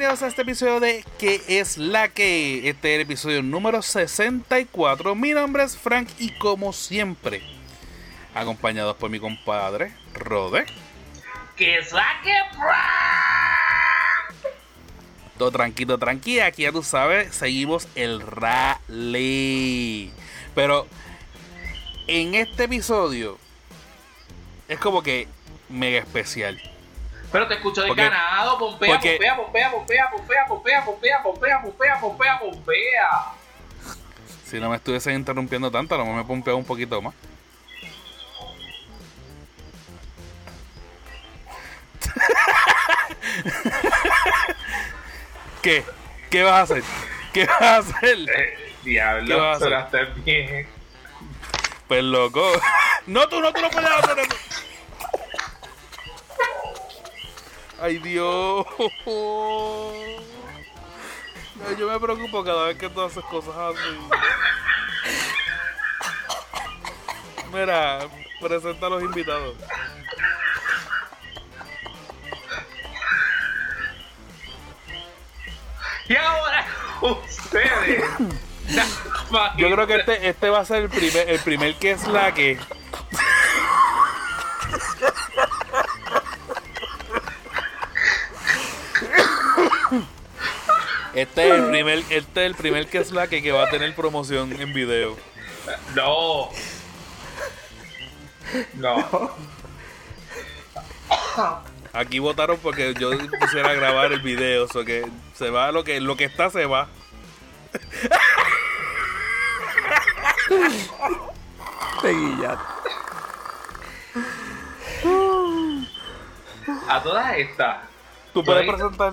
bienvenidos a este episodio de ¿Qué es la que? Este es el episodio número 64. Mi nombre es Frank y como siempre, acompañados por mi compadre, Rode. ¿Qué es la que? Todo tranquilo, tranquilo. Aquí ya tú sabes, seguimos el rally. Pero en este episodio es como que mega especial. Pero te escucho de Porque- ganado, pompea, porque- pompea, pompea, pompea, pompea, pompea, pompea, pompea, pompea, pompea, pompea. Si no me estuviesen interrumpiendo tanto, a lo mejor me pompeo un poquito más. ¿Qué? ¿Qué vas a hacer? ¿Qué vas a hacer? Eh, ¿Qué vas a Diablo, hacer? bien. Pues loco. No, tú no, tú no puedes hacer eso. Ay, Dios. Yo me preocupo cada vez que tú haces cosas así. Mira, presenta a los invitados. Y ahora ustedes. Yo creo que este, este va a ser el primer, el primer que es la que. Este es el primer, este es el primer que es la que, que va a tener promoción en video. No. No. Aquí votaron porque yo quisiera grabar el video, o que se va lo que lo que está se va. Te. A todas estas. Tú puedes presentar.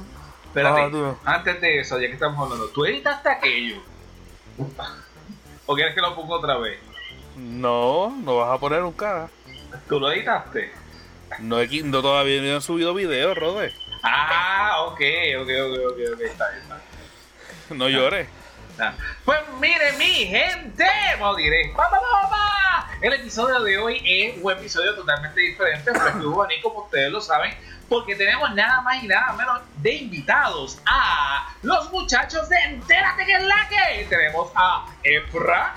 Espérate, Ah, antes de eso, ya que estamos hablando, ¿tú editaste aquello? ¿O quieres que lo ponga otra vez? No, no vas a poner un cara. ¿Tú lo editaste? No, he, qui- no todavía no he subido video, Rode. Ah, ok, ok, ok, ok, ok, está bien, está bien. No llores. Ah, Pues mire mi gente, vamos directo. ¡Pa, pa, pa, pa! El episodio de hoy es un episodio totalmente diferente, fresco y juvenil, como ustedes lo saben, porque tenemos nada más y nada menos de invitados a los muchachos de Entérate que es la que. Tenemos a Efra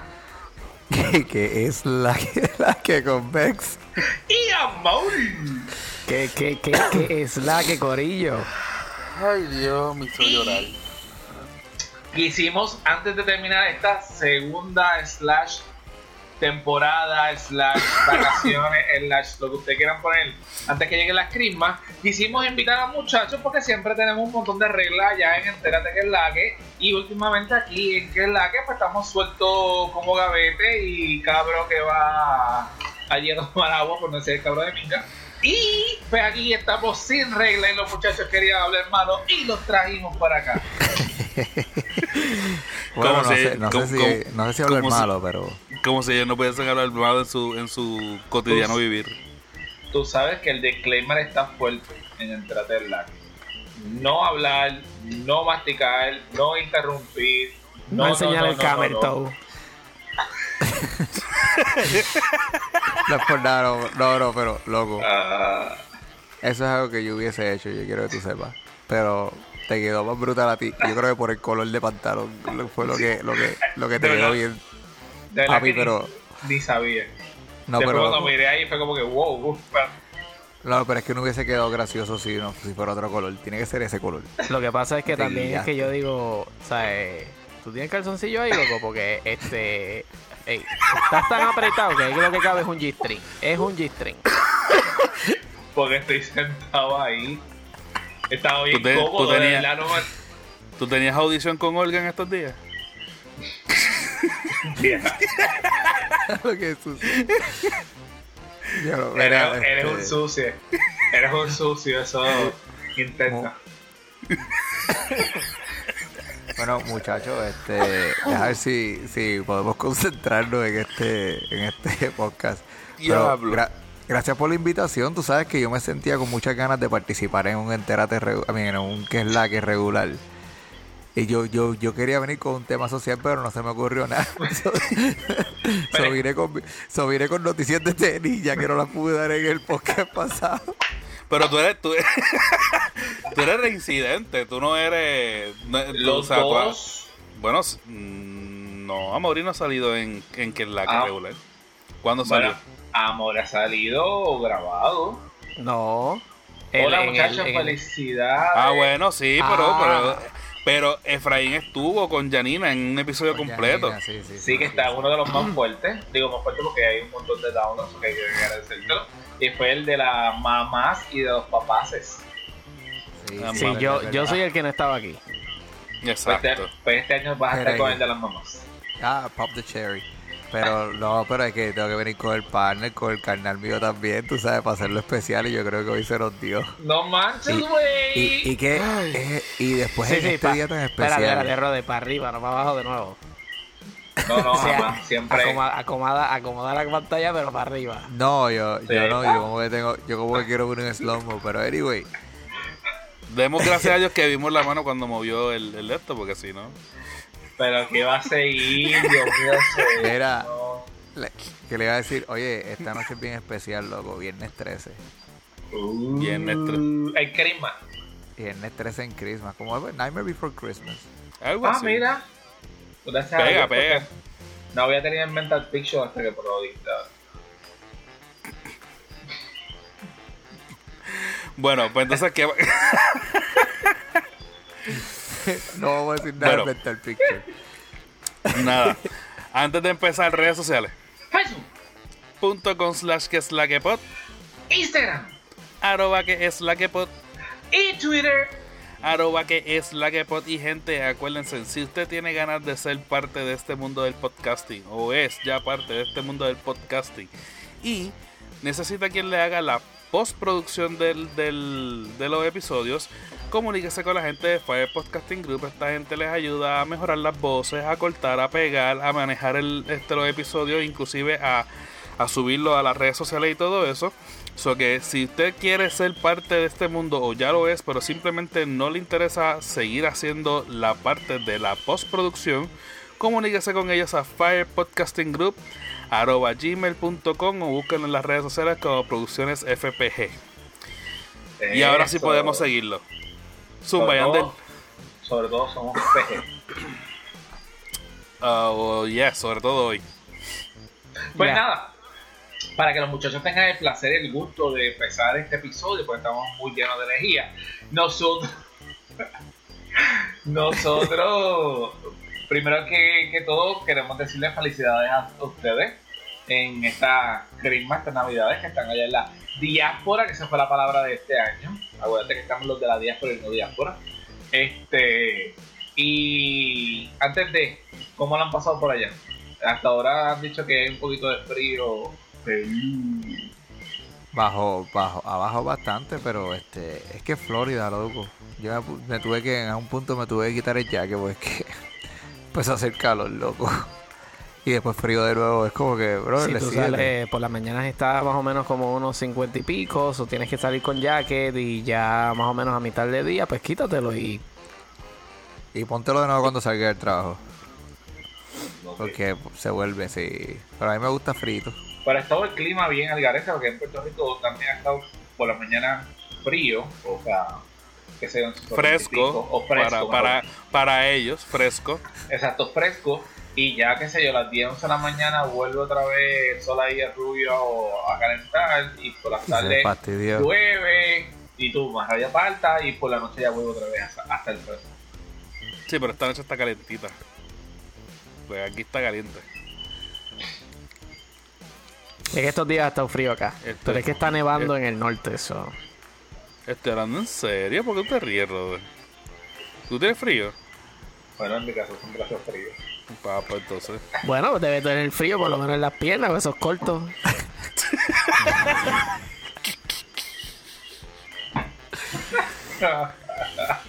¿Qué, qué es la que, la que convex? y a Mauri. ¿Qué, qué, qué, qué es la que corillo? Ay, Dios, me hizo llorar. Hicimos antes de terminar esta segunda slash temporada slash vacaciones slash lo que ustedes quieran poner. Antes que lleguen las crismas quisimos invitar a muchachos porque siempre tenemos un montón de reglas ya en Entérate que es la que. Y últimamente aquí en que es la que pues estamos sueltos como gavete y cabro que va allí a tomar agua por no ser el cabro de minga. Y pues aquí estamos sin regla y los muchachos querían hablar malo y los trajimos para acá Bueno, ¿Cómo no se- sé, no cómo- sé si, cómo- no sé si hablar cómo se- malo, pero Como si ellos no pudiesen hablar malo en su, en su cotidiano Pues- vivir. tú sabes que el disclaimer está fuerte en al Live. No hablar, no masticar, no interrumpir, no, no, enseñar no, el no, camel no, no. toe. No es por nada, no, no, no, pero loco, Ah, eso es algo que yo hubiese hecho, yo quiero que tú sepas. Pero te quedó más brutal a ti. Yo creo que por el color de pantalón fue lo que, lo que, lo que te De quedó verdad. bien. de que ni- pero- ni, sabía. No, Después pero, cuando miré ahí fue como que wow, uf, no, pero es que no hubiese quedado gracioso si, no, si fuera otro color. Tiene que ser ese color. Lo que pasa es que también es que yo digo, o sea, eh, tú tienes calzoncillo ahí, loco, porque este, ey, estás tan apretado que ahí lo que cabe es un G-string, es un G-string. porque estoy sentado ahí. Estaba bien Tú te- cómodo, tú tenías- verdad, no me- ¿Tú tenías audición con Olga en estos días? lo que es sucio. Ya lo- Eres, este, un sucio. Eres un sucio, eso intenta. Bueno, muchachos, este, a ver si, si podemos concentrarnos en este, en este podcast. Pero Diablo. gra- gracias por la invitación. Tú sabes que yo me sentía con muchas ganas de participar en un entérate, en un que es la que regular. Y yo, yo, yo quería venir con un tema social, pero no se me ocurrió nada. so, so vine con, so vine con noticias de tenis, ya que no las pude dar en el podcast pasado. Pero tú eres, tú, tú eres reincidente, tú no eres. no- Los o sea, tú- dos. bueno, mm, no, Amaury no ha salido en, en que la que Ah. regular. ¿Cuándo salió? Bueno, Amor ha salido grabado. No. Hola muchachos, felicidades. Ah, bueno, sí, pero, Ah. pero, pero Efraín estuvo con Janina en un episodio Con completo. Yanina, sí, sí, Sí, que está uno de los más fuertes. Digo más fuerte porque hay un montón de downloads que hay que agradecértelo. Y fue el de las mamás y de los papaces. Sí, Ah, Sí, yo, yo soy el que no estaba aquí. Pues este, Exacto. pues este año vas a estar con el de las mamás. Ah, Pop the Cherry. Pero no, pero es que tengo que venir con el partner, con el carnal mío también, tú sabes, para hacerlo especial y yo creo que hoy se nos dio. No manches, güey. Y, y que eh, y después Sí, en sí, este pa- día tan especial. espera, Rode, para arriba, no para abajo de nuevo. No, no, O sea, jamás. Siempre. Acomoda, acomoda, acomoda la pantalla, pero para arriba. No, yo, Sí. yo no, yo como que tengo, yo como que quiero poner un slow mo, pero anyway, Demos gracias a Dios que vimos la mano cuando movió el, el esto, porque si no. Pero que va a seguir, Dios mío. Era- le- que le iba a decir, oye, esta noche es bien especial, loco, viernes 13. Uh, Viernes El Crisma. Viernes 13 en Christmas, como Nightmare Before Christmas. Algo Ah, así. mira. Gracias Pega, pega. No había tenido en mental picture hasta que lo. Bueno, pues entonces, ¿qué? No vamos a decir nada Bueno. de Mental Picture. Nada. Antes de empezar, redes sociales. Facebook, Punto con slash que es la que pod. Instagram Arroba que es la que pod. y Twitter. Arroba que es la que pod. Y gente, acuérdense, si usted tiene ganas de ser parte de este mundo del podcasting, o es ya parte de este mundo del podcasting, y necesita quien le haga la postproducción del, del, de los episodios, comuníquese con la gente de Fire Podcasting Group. Esta gente les ayuda a mejorar las voces, a cortar, a pegar, a manejar el, este, los episodios, inclusive a, a subirlo a las redes sociales y todo eso. So que si usted quiere ser parte de este mundo o ya lo es, pero simplemente no le interesa seguir haciendo la parte de la postproducción, comuníquese con ellos a Fire Podcasting Group arroba gmail.com o búsquenlo en las redes sociales como Producciones FPG. Y ahora sí podemos seguirlo. Zumba, Sobre Yandel. todo, sobre todo somos PG. Ah, oh, yeah, sobre todo hoy. Pues nada, para que los muchachos tengan el placer y el gusto de empezar este episodio, porque estamos muy llenos de energía, nosotros, nosotros, primero que, que todo, queremos decirles felicidades a ustedes en esta crisma, estas navidades que están allá en la diáspora, que esa fue la palabra de este año. Acuérdate que estamos los de la diáspora y no diáspora. Este, y antes de, ¿cómo lo han pasado por allá? Hasta ahora han dicho que hay un poquito de frío. Bajo, bajo, abajo bastante, pero este, es que Florida, loco. Yo me, tuve que, en un punto me tuve que quitar el jaque porque que empezó a hacer calor, loco. Y después frío de nuevo, es como que, bro, Si le tú sigue. sales por las mañanas está más o menos como unos 50 y pico, o tienes que salir con jacket y ya más o menos a mitad de día, pues quítatelo y Y póntelo de nuevo cuando salga del trabajo, porque se vuelve, sí. Pero a mí me gusta frito. Pero ha estado el clima bien al garete, porque en Puerto Rico también ha estado por la mañana frío, o sea, que sea un Fresco, o fresco, para, para, para ellos, fresco. Exacto, fresco. Y ya, qué sé yo, las 10, 11 de la mañana vuelve otra vez el sol ahí a rubio a calentar y por las tardes llueve y tú más raya falta y por la noche ya vuelve otra vez hasta, hasta el fresco. Sí, pero esta noche está calentita. Pues aquí está caliente. es que estos días ha estado frío acá. Este- Pero es que está nevando este- en el norte, eso. Estoy hablando en serio, ¿por qué tú te ríes, Robert? ¿Tú tienes frío? Bueno, en mi caso siempre hace frío. Papá, entonces. Bueno, pues debe tener frío por lo menos en las piernas, esos cortos.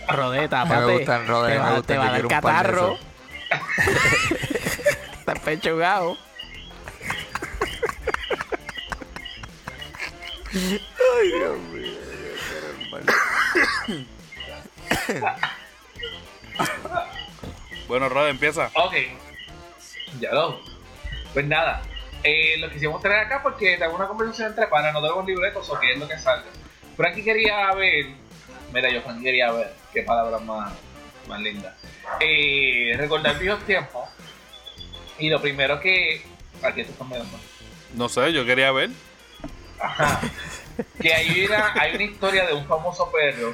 Rodeta, A mí me aparte. gustan, te me va, gustan, te va a dar catarro. esos. Está pechugado. Ay, Dios mío. Bueno, Rod, empieza. Ok, ya lo. Pues nada, eh, lo quisimos traer acá porque tengo una conversación entre panas, no tenemos libretos o qué es lo que salga. Frankie quería ver. Mira, yo Frankie quería ver. Qué palabra más, más linda. Eh, recordar viejos tiempos. Y lo primero que. Aquí te estás mirando. No sé, yo quería ver. Ajá. Que hay una, hay una historia de un famoso perro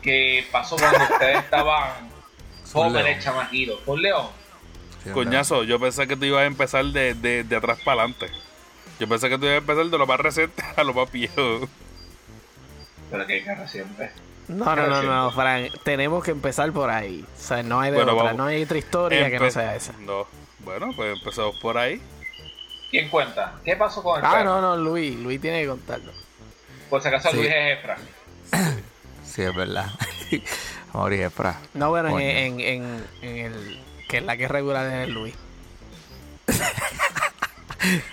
que pasó cuando ustedes estaban jóvenes, chamaquitos. Un león. Sí, Coñazo, yo pensé que tú ibas a empezar de, de, de atrás para adelante. Yo pensé que tú ibas a empezar de lo más reciente a lo más viejo. Pero que siempre. No, no, no, no, Fran. Tenemos que empezar por ahí. O sea, no hay de Bueno, otra. vamos. No hay otra historia que no sea esa. No. Bueno, pues empezamos por ahí. ¿Quién cuenta? ¿Qué pasó con el Ah, perro? no, no, Luis. Luis tiene que contarlo. Por si acaso Sí. Luis es Efra. Sí, es verdad. Y Efra. No, bueno, en, en, en, en el. Que es la que es regular es el Luis.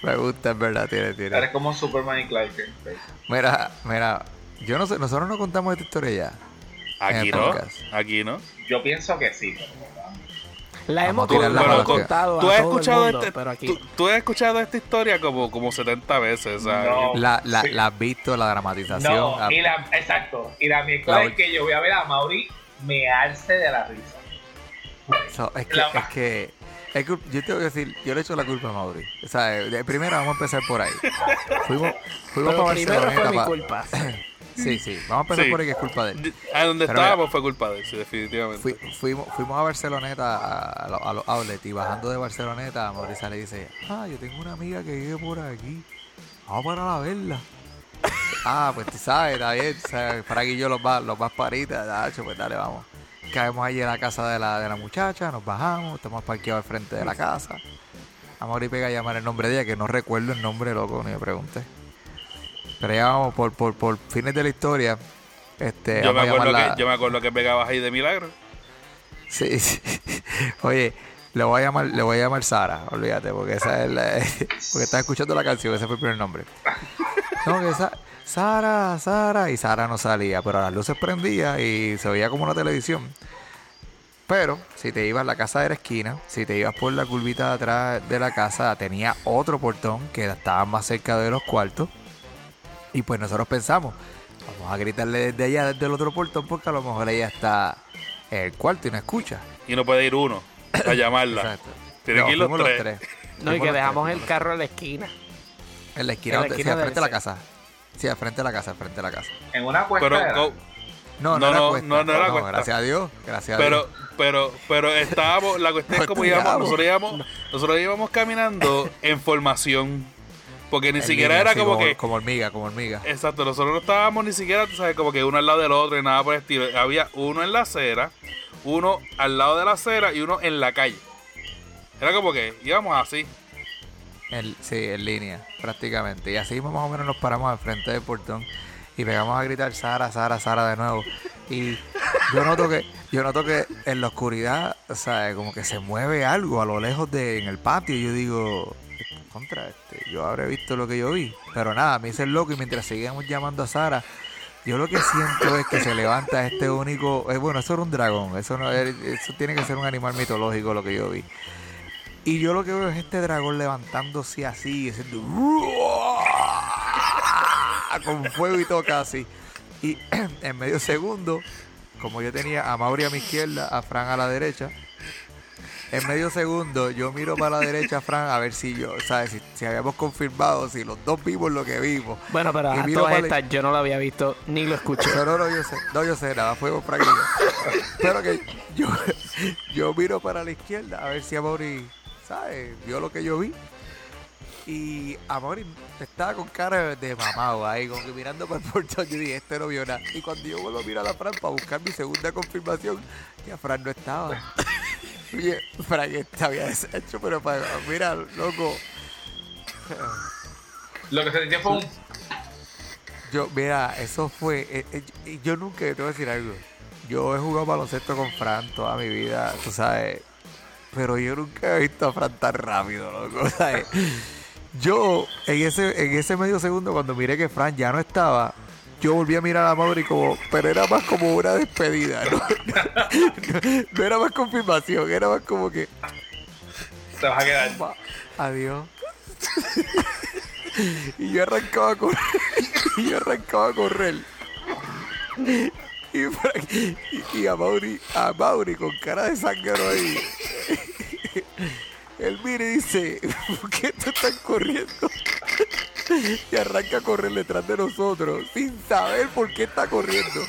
Me gusta, es verdad, tiene, tiene. Eres como Superman y Clark Kent. Mira, mira, yo no sé, nosotros no contamos esta historia ya. Aquí En no. podcast. Aquí no. Yo pienso que sí. pero- La Vamos hemos, la que- contado Tú a has todo el escuchado mundo, este, pero aquí. tú, tú has escuchado esta historia como, como 70 veces, ¿sabes? No. La, la, Sí. la has visto, la dramatización. No, y la, exacto. Y la mezcla La es que yo voy a ver a Mauri me alce de la risa. so- es, que, la- es que, es que yo te voy a decir, yo le echo la culpa a Mauri. O sea, de primero vamos a empezar por ahí. Fuimos, fuimos para primero fue mi pa- culpa. Sí, sí, vamos a empezar Sí. por ahí que es culpa de él. A donde Pero estábamos fue culpa de él, sí, definitivamente. Fui- fuimos, fuimos a Barceloneta a, a los- a los outlets y bajando de Barceloneta, Mauricia le dice, ah, yo tengo una amiga que vive por aquí. Vamos para la verla. Ah, pues tú sabes, está bien, sabes, para aquí yo los más, los más paritas, Nacho, pues dale, vamos. Caemos allí en la casa de la, de la muchacha, nos bajamos, estamos parqueados al frente de la casa. A Mauri pega a llamar el nombre de ella, que no recuerdo el nombre, loco, ni me pregunté. Pero ya vamos, por, por, por fines de la historia, este, yo, me acuerdo llamarla- que, yo me acuerdo que pegabas ahí de milagro. Sí, sí. Oye, le voy a llamar, le voy a llamar Sara, olvídate, porque esa es la, porque estás escuchando la canción, ese fue el primer nombre. No, que esa, Sara, Sara, y Sara no salía, pero las luces prendía y se veía como una televisión. Pero si te ibas a la casa de la esquina, si te ibas por la curvita de atrás de la casa, tenía otro portón que estaba más cerca de los cuartos. Y pues nosotros pensamos, vamos a gritarle desde allá, desde el otro portón, porque a lo mejor ella está en el cuarto y no escucha. Y no puede ir uno a llamarla. Exacto. Tienen No, que ir los fuimos tres. No, y que dejamos tres. el carro en la esquina. En la esquina, en la sí, al frente de la casa. Sí, al frente de la casa, al frente de la casa. En una cuesta. Pero, era. go- No, no, No, era no, cuesta. no, no era cuesta. Gracias a Dios, gracias a pero, Dios. pero, pero estábamos, la cuestión es como íbamos, nosotros íbamos, nosotros íbamos caminando en formación. Porque ni siquiera era sí, como que, Como hormiga, como hormiga. Exacto, nosotros no estábamos ni siquiera, tú sabes, como que uno al lado del otro y nada por el estilo. Había uno en la acera, uno al lado de la acera y uno en la calle. Era como que íbamos así. Sí, en línea, prácticamente. Y así más o menos nos paramos al frente del portón y pegamos a gritar Sara, Sara, Sara de nuevo. Y yo noto que, yo noto que en la oscuridad, o sea, como que se mueve algo a lo lejos de en el patio. Y yo digo, contra este, yo habré visto lo que yo vi. Pero nada, me hice el loco y mientras seguíamos llamando a Sara, yo lo que siento es que se levanta este único, eh, bueno, eso era un dragón, eso no, es- eso tiene que ser un animal mitológico lo que yo vi. Y yo lo que veo es este dragón levantándose así, haciendo con fuego y todo casi. Y en medio segundo, como yo tenía a Mauri a mi izquierda, a Fran a la derecha, en medio segundo yo miro para la derecha a Fran a ver si yo, ¿sabes? Si, si habíamos confirmado, si los dos vimos lo que vimos. Bueno, pero a todas estas yo no lo había visto ni lo escuché. No, no, no, yo sé, no, yo sé, nada, fuego Fran y yo. Pero que yo, yo miro para la izquierda a ver si Amaury, ¿sabes? Vio lo que yo vi. Y Amaury estaba con cara de mamado ahí, como que mirando para el portón. Yo dije, este no vio nada. Y cuando yo vuelvo a mirar a Fran para buscar mi segunda confirmación, ya Fran no estaba. Oye, Fran te había deshecho, pero para, mira, loco. Lo que se sintió fue un. Yo, mira, eso fue. eh, eh, yo nunca, te voy a decir algo. Yo he jugado baloncesto con Fran toda mi vida, tú sabes. Pero yo nunca he visto a Fran tan rápido, loco. ¿sabes? Yo, en ese, en ese medio segundo, cuando miré que Fran ya no estaba, yo volví a mirar a Mauri como. Pero era más como una despedida, ¿no? No, no era más confirmación, era más como que. Te vas a quedar. "Va, Adiós. y yo arrancaba a correr. y yo arrancaba a correr. Y, a Mauri, a Mauri con cara de sangre ahí. Él mira y dice, ¿por qué estos están corriendo? Y arranca a correr detrás de nosotros, sin saber por qué está corriendo.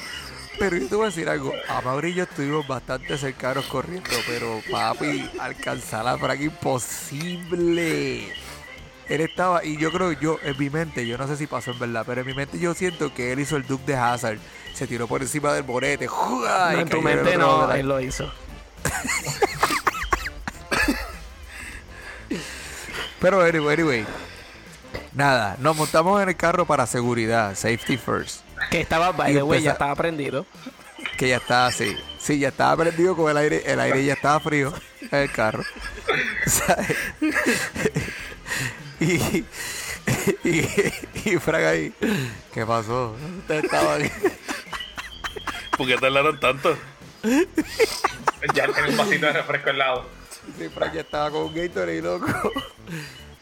Pero yo te voy a decir algo, a Mauri y yo estuvimos bastante cercanos corriendo, pero papi, alcanzar a Frank imposible. Él estaba, y yo creo, yo, en mi mente, yo no sé si pasó en verdad, pero en mi mente yo siento que él hizo el Duke de Hazard. Se tiró por encima del bonete. No, y en tu mente no, él lo hizo. Pero anyway, anyway. Nada, nos montamos en el carro para seguridad, safety first. Que estaba, by Y the way, ya estaba prendido. Que ya estaba así. Sí, ya estaba prendido con el aire, el aire ya estaba frío en el carro. ¿Sabes? y, y, y Frank ahí, ¿qué pasó? Usted estaba aquí. ¿Por qué tardaron tanto? Ya tiene un vasito de refresco al lado. Sí, Frank ya estaba con un Gatorade, loco.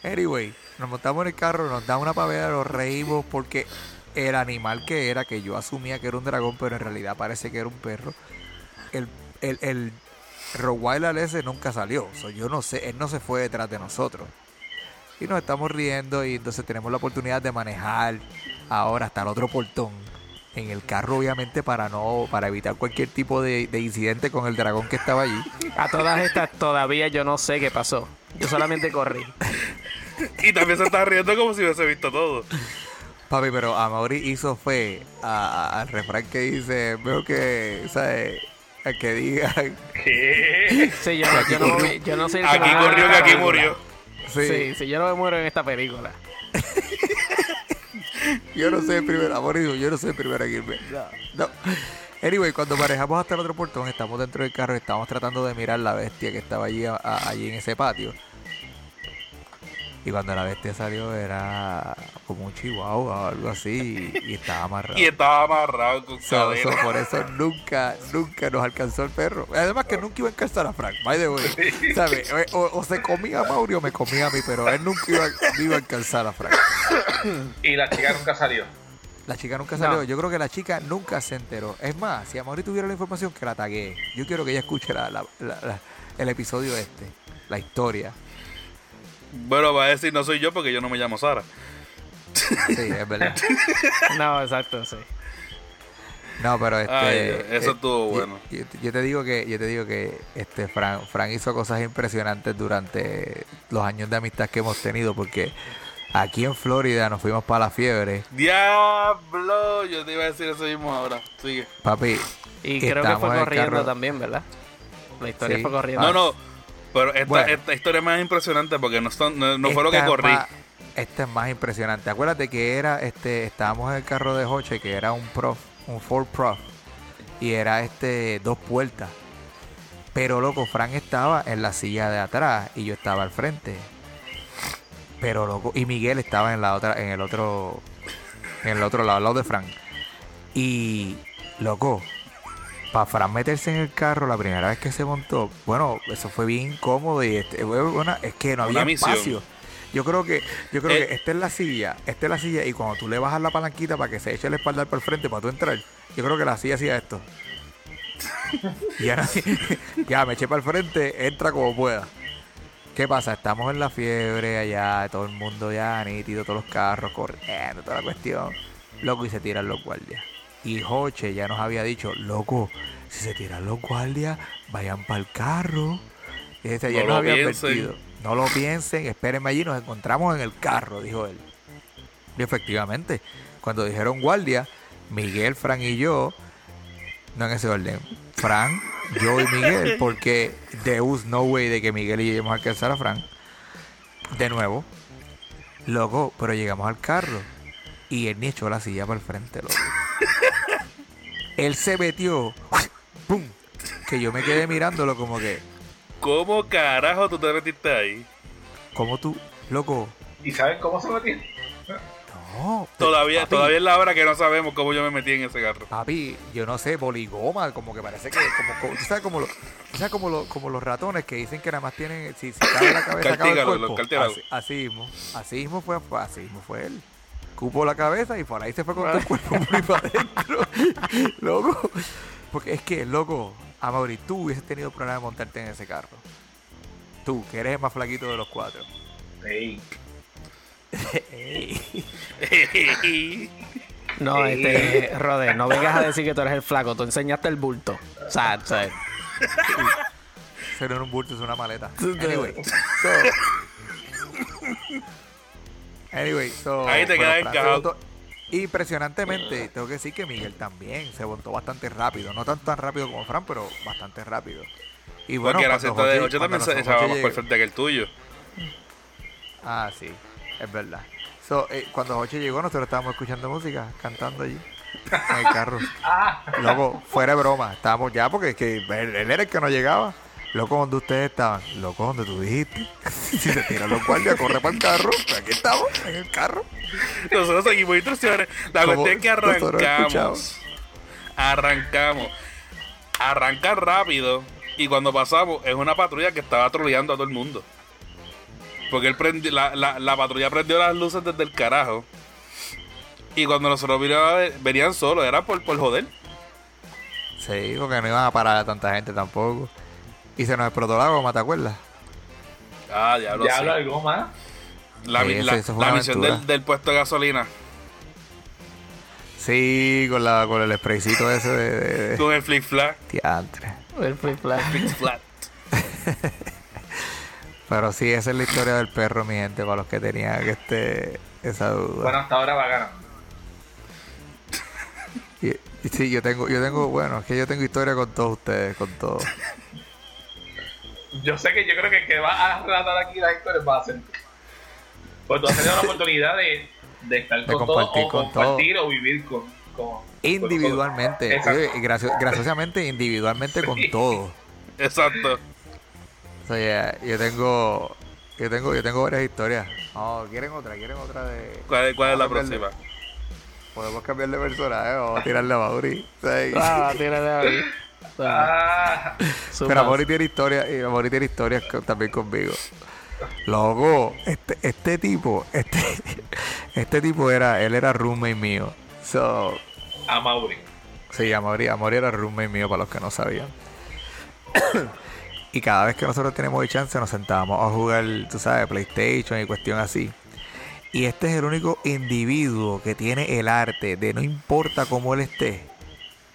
Anyway, nos montamos en el carro, nos da una pavera, nos reímos porque el animal que era, que yo asumía que era un dragón, pero en realidad parece que era un perro, el, el, el Rottweiler ese nunca salió. So, yo no sé, él no se fue detrás de nosotros. Y nos estamos riendo y entonces tenemos la oportunidad de manejar ahora hasta el otro portón en el carro obviamente para no para evitar cualquier tipo de, de incidente con el dragón que estaba allí A todas estas todavía yo no sé qué pasó. Yo solamente corrí. Y también se está riendo como si hubiese visto todo. Papi, pero a Mauri hizo fe a- a- al refrán que dice, veo que, ¿sabes? A que digan, ¿Qué? Sí, yo, yo no, me- yo no sé. Aquí corrió que aquí murió. sí, Sí, sí, yo no me muero en esta película. Yo no soy el primero, amor, yo no soy el primero en irme. No. Anyway, cuando manejamos hasta el otro portón, estamos dentro del carro y estamos tratando de mirar la bestia que estaba allí, a- allí en ese patio. Y cuando la bestia salió era como un chihuahua o algo así y, y estaba amarrado. Y estaba amarrado con So- so, por eso nunca, nunca nos alcanzó el perro. Además que nunca iba a alcanzar a Frank, by the way. ¿Sabe? O, o se comía a Mauri o me comía a mí, pero él nunca iba, iba a alcanzar a Frank. Y la chica nunca salió. La chica nunca salió. No. Yo creo que la chica nunca se enteró. Es más, si a Mauri tuviera la información, que la tagué. Yo quiero que ella escuche la- la- la- la- el episodio este, la historia. Bueno, va a decir no soy yo porque yo no me llamo Sara. Sí, es verdad. No, exacto, sí. No, pero este. Ay, eso eh, estuvo bueno. Yo, yo te digo que, yo te digo que este Fran, Fran hizo cosas impresionantes durante los años de amistad que hemos tenido, porque aquí en Florida nos fuimos para la fiebre, Diablo, yo te iba a decir eso mismo ahora. Sigue. papi. Y creo que fue corriendo también, ¿verdad? La historia Sí. fue corriendo. No, no. Pero esta, Bueno. esta historia es más impresionante porque no, son- no, no fue lo que corrí. Esta es más impresionante. Acuérdate que era, este, estábamos en el carro de Hoche, que era un Prof, un Ford Prof, y era este dos puertas. Pero loco, Frank estaba en la silla de atrás y yo estaba al frente. Pero loco, y Miguel estaba en la otra, en el otro, en el otro lado, al lado de Frank. Y loco, para Fran meterse en el carro la primera vez que se montó, bueno, eso fue bien incómodo y este, fue una- es que no había espacio. Yo creo que, yo creo Eh. que esta es la silla, esta es la silla y cuando tú le bajas la palanquita para que se eche el espaldar por el frente para tú entrar, yo creo que la silla hacía esto. Y ya, ya me eché para el frente, entra como pueda. ¿Qué pasa? Estamos en la fiebre allá, todo el mundo ya nítido, todos los carros corriendo, toda la cuestión. Loco, y se tiran los guardias. Y Joche ya nos había dicho, loco, si se tiran los guardias, vayan para el carro. Y ese, ya No nos lo había piensen. advertido. No lo piensen, espérenme allí, nos encontramos en el carro, dijo él. Y efectivamente, cuando dijeron guardia, Miguel, Fran y yo, no en ese orden, Fran, yo y Miguel, porque there was no way de que Miguel y yo íbamos a alcanzar a Fran. De nuevo, loco, pero llegamos al carro y él ni echó la silla para el frente, loco. Él se metió, ¡pum! Que yo me quedé mirándolo como que, ¿Cómo carajo tú te metiste ahí? como tú, loco, ¿Y saben cómo se metió? no. Todavía, papi, todavía es la hora que no sabemos cómo yo me metí en ese carro. Papi, yo no sé, boligoma, como que parece que, como, como- tú sabes como, lo- tú sabes como, lo- como los ratones que dicen que nada más tienen, si, si cabe la cabeza, cabe el cuerpo. Así, así mismo, así mismo fue, fue- así mismo fue él. Cupo la cabeza y por ahí se fue con todo el cuerpo por ahí para adentro. loco. Porque es que, loco, Amaury, tú hubieses tenido problema de montarte en ese carro. Tú, que eres el más flaquito de los cuatro. Ey. No, este, Rode, no vengas a decir que tú eres el flaco, tú enseñaste el bulto. O sea, o sea, era un bulto, es una maleta. Anyway, so, anyway, so, Ahí te bueno, quedas Impresionantemente, tengo que decir que Miguel también se montó bastante rápido. No tanto tan rápido como Fran, pero bastante rápido. Y bueno, Porque cuando asiento de Joche- 8 cuando también se Joche más llegó- por frente que el tuyo. Ah, sí, es verdad. So, eh, cuando Joche llegó, nosotros estábamos escuchando música, cantando allí, en el carro. Ah, Loco, fuera de broma, estábamos ya porque es que él, él era el que no llegaba. Loco, donde ustedes estaban, loco, donde tú dijiste. si se tiran los guardias, corre para el carro. Aquí estamos, en el carro. Nosotros seguimos instrucciones. La cuestión es que arrancamos. Arrancamos. Arrancar rápido. Y cuando pasamos, es una patrulla que estaba troleando a todo el mundo. Porque él prendi- la, la, la patrulla prendió las luces desde el carajo. Y cuando nosotros venían solos, era por, por joder. Sí, porque no iban a parar a tanta gente tampoco. Y se nos explotó la goma, ¿te acuerdas? Ah, diablo. hablo algo más. La, Sí, eso- la- eso fue la misión del, del puesto de gasolina. Sí, con, la, con el spraycito ese de... de, de- Con el flip flap. Diantre. el flip flap. Flip flap. Pero sí, esa es la historia del perro, mi gente, para los que tenían que este, esa duda. Bueno, hasta ahora va ganando. Y, y sí, yo tengo, yo tengo, bueno, es que yo tengo historia con todos ustedes, con todos. Yo sé que yo creo que el que va a relatar aquí las historias va a ser. Pues tú has tenido la oportunidad de, de estar De con todos o con compartir o vivir con. con Individualmente, con y gracio- graciosamente individualmente con Sí. todos. Exacto. O sea, ya, yo tengo, yo tengo, yo tengo varias historias. No, ¿quieren otra? ¿Quieren otra de...? ¿Cuál, cuál es la a cambiarle- próxima? Podemos cambiar de personaje, a tirarle a Mauri. Sí. Ah, tírale ahí. Ah, Pero Amori tiene historia, y Amori tiene historias con- también conmigo. Loco, este, este tipo, este, este tipo era, él era roommate mío. So, a Mauri. sí, Amori, Amori era roommate mío para los que no sabían. y cada vez que nosotros tenemos chance nos sentábamos a jugar, tú sabes, PlayStation y cuestión así. Y este es el único individuo que tiene el arte de no importa cómo él esté,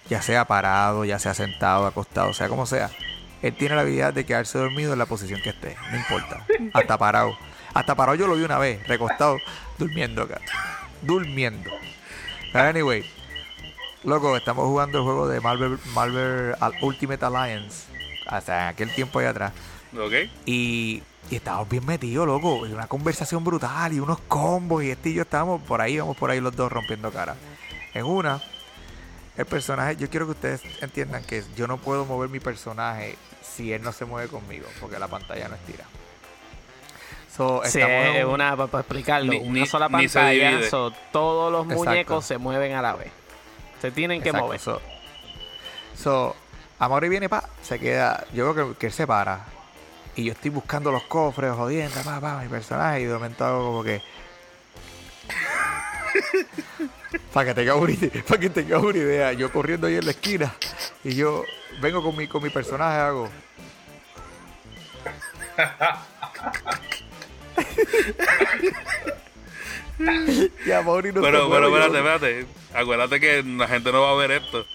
ya sea parado, ya sea sentado, acostado, sea como sea, él tiene la habilidad de quedarse dormido en la posición que esté, no importa, hasta parado. Hasta parado yo lo vi una vez, recostado, durmiendo acá, durmiendo. Anyway, loco, estamos jugando el juego de Marvel, Marvel Ultimate Alliance, hasta aquel tiempo allá atrás. ¿Ok? Y, y estábamos bien metidos, loco. Y una conversación brutal y unos combos. Y este y yo estábamos por ahí, vamos por ahí los dos rompiendo cara. En una, el personaje, yo quiero que ustedes entiendan que yo no puedo mover mi personaje si él no se mueve conmigo, porque la pantalla no estira. So, Sí, es un- una, para explicarlo, Ni- una sola pantalla, so, todos los Exacto. muñecos se mueven a la vez. Se tienen que mover. So, so, Amaury viene pa, se queda, yo creo que, que él se para. Y yo estoy buscando los cofres, jodiendo, pa, pa, mi personaje, y de momento hago como que. para que tenga una idea, para que tenga una idea, yo corriendo ahí en la esquina, y yo vengo con mi, con mi personaje, hago. y Amaury no Pero, pero espérate, espérate. Acuérdate que la gente no va a ver esto.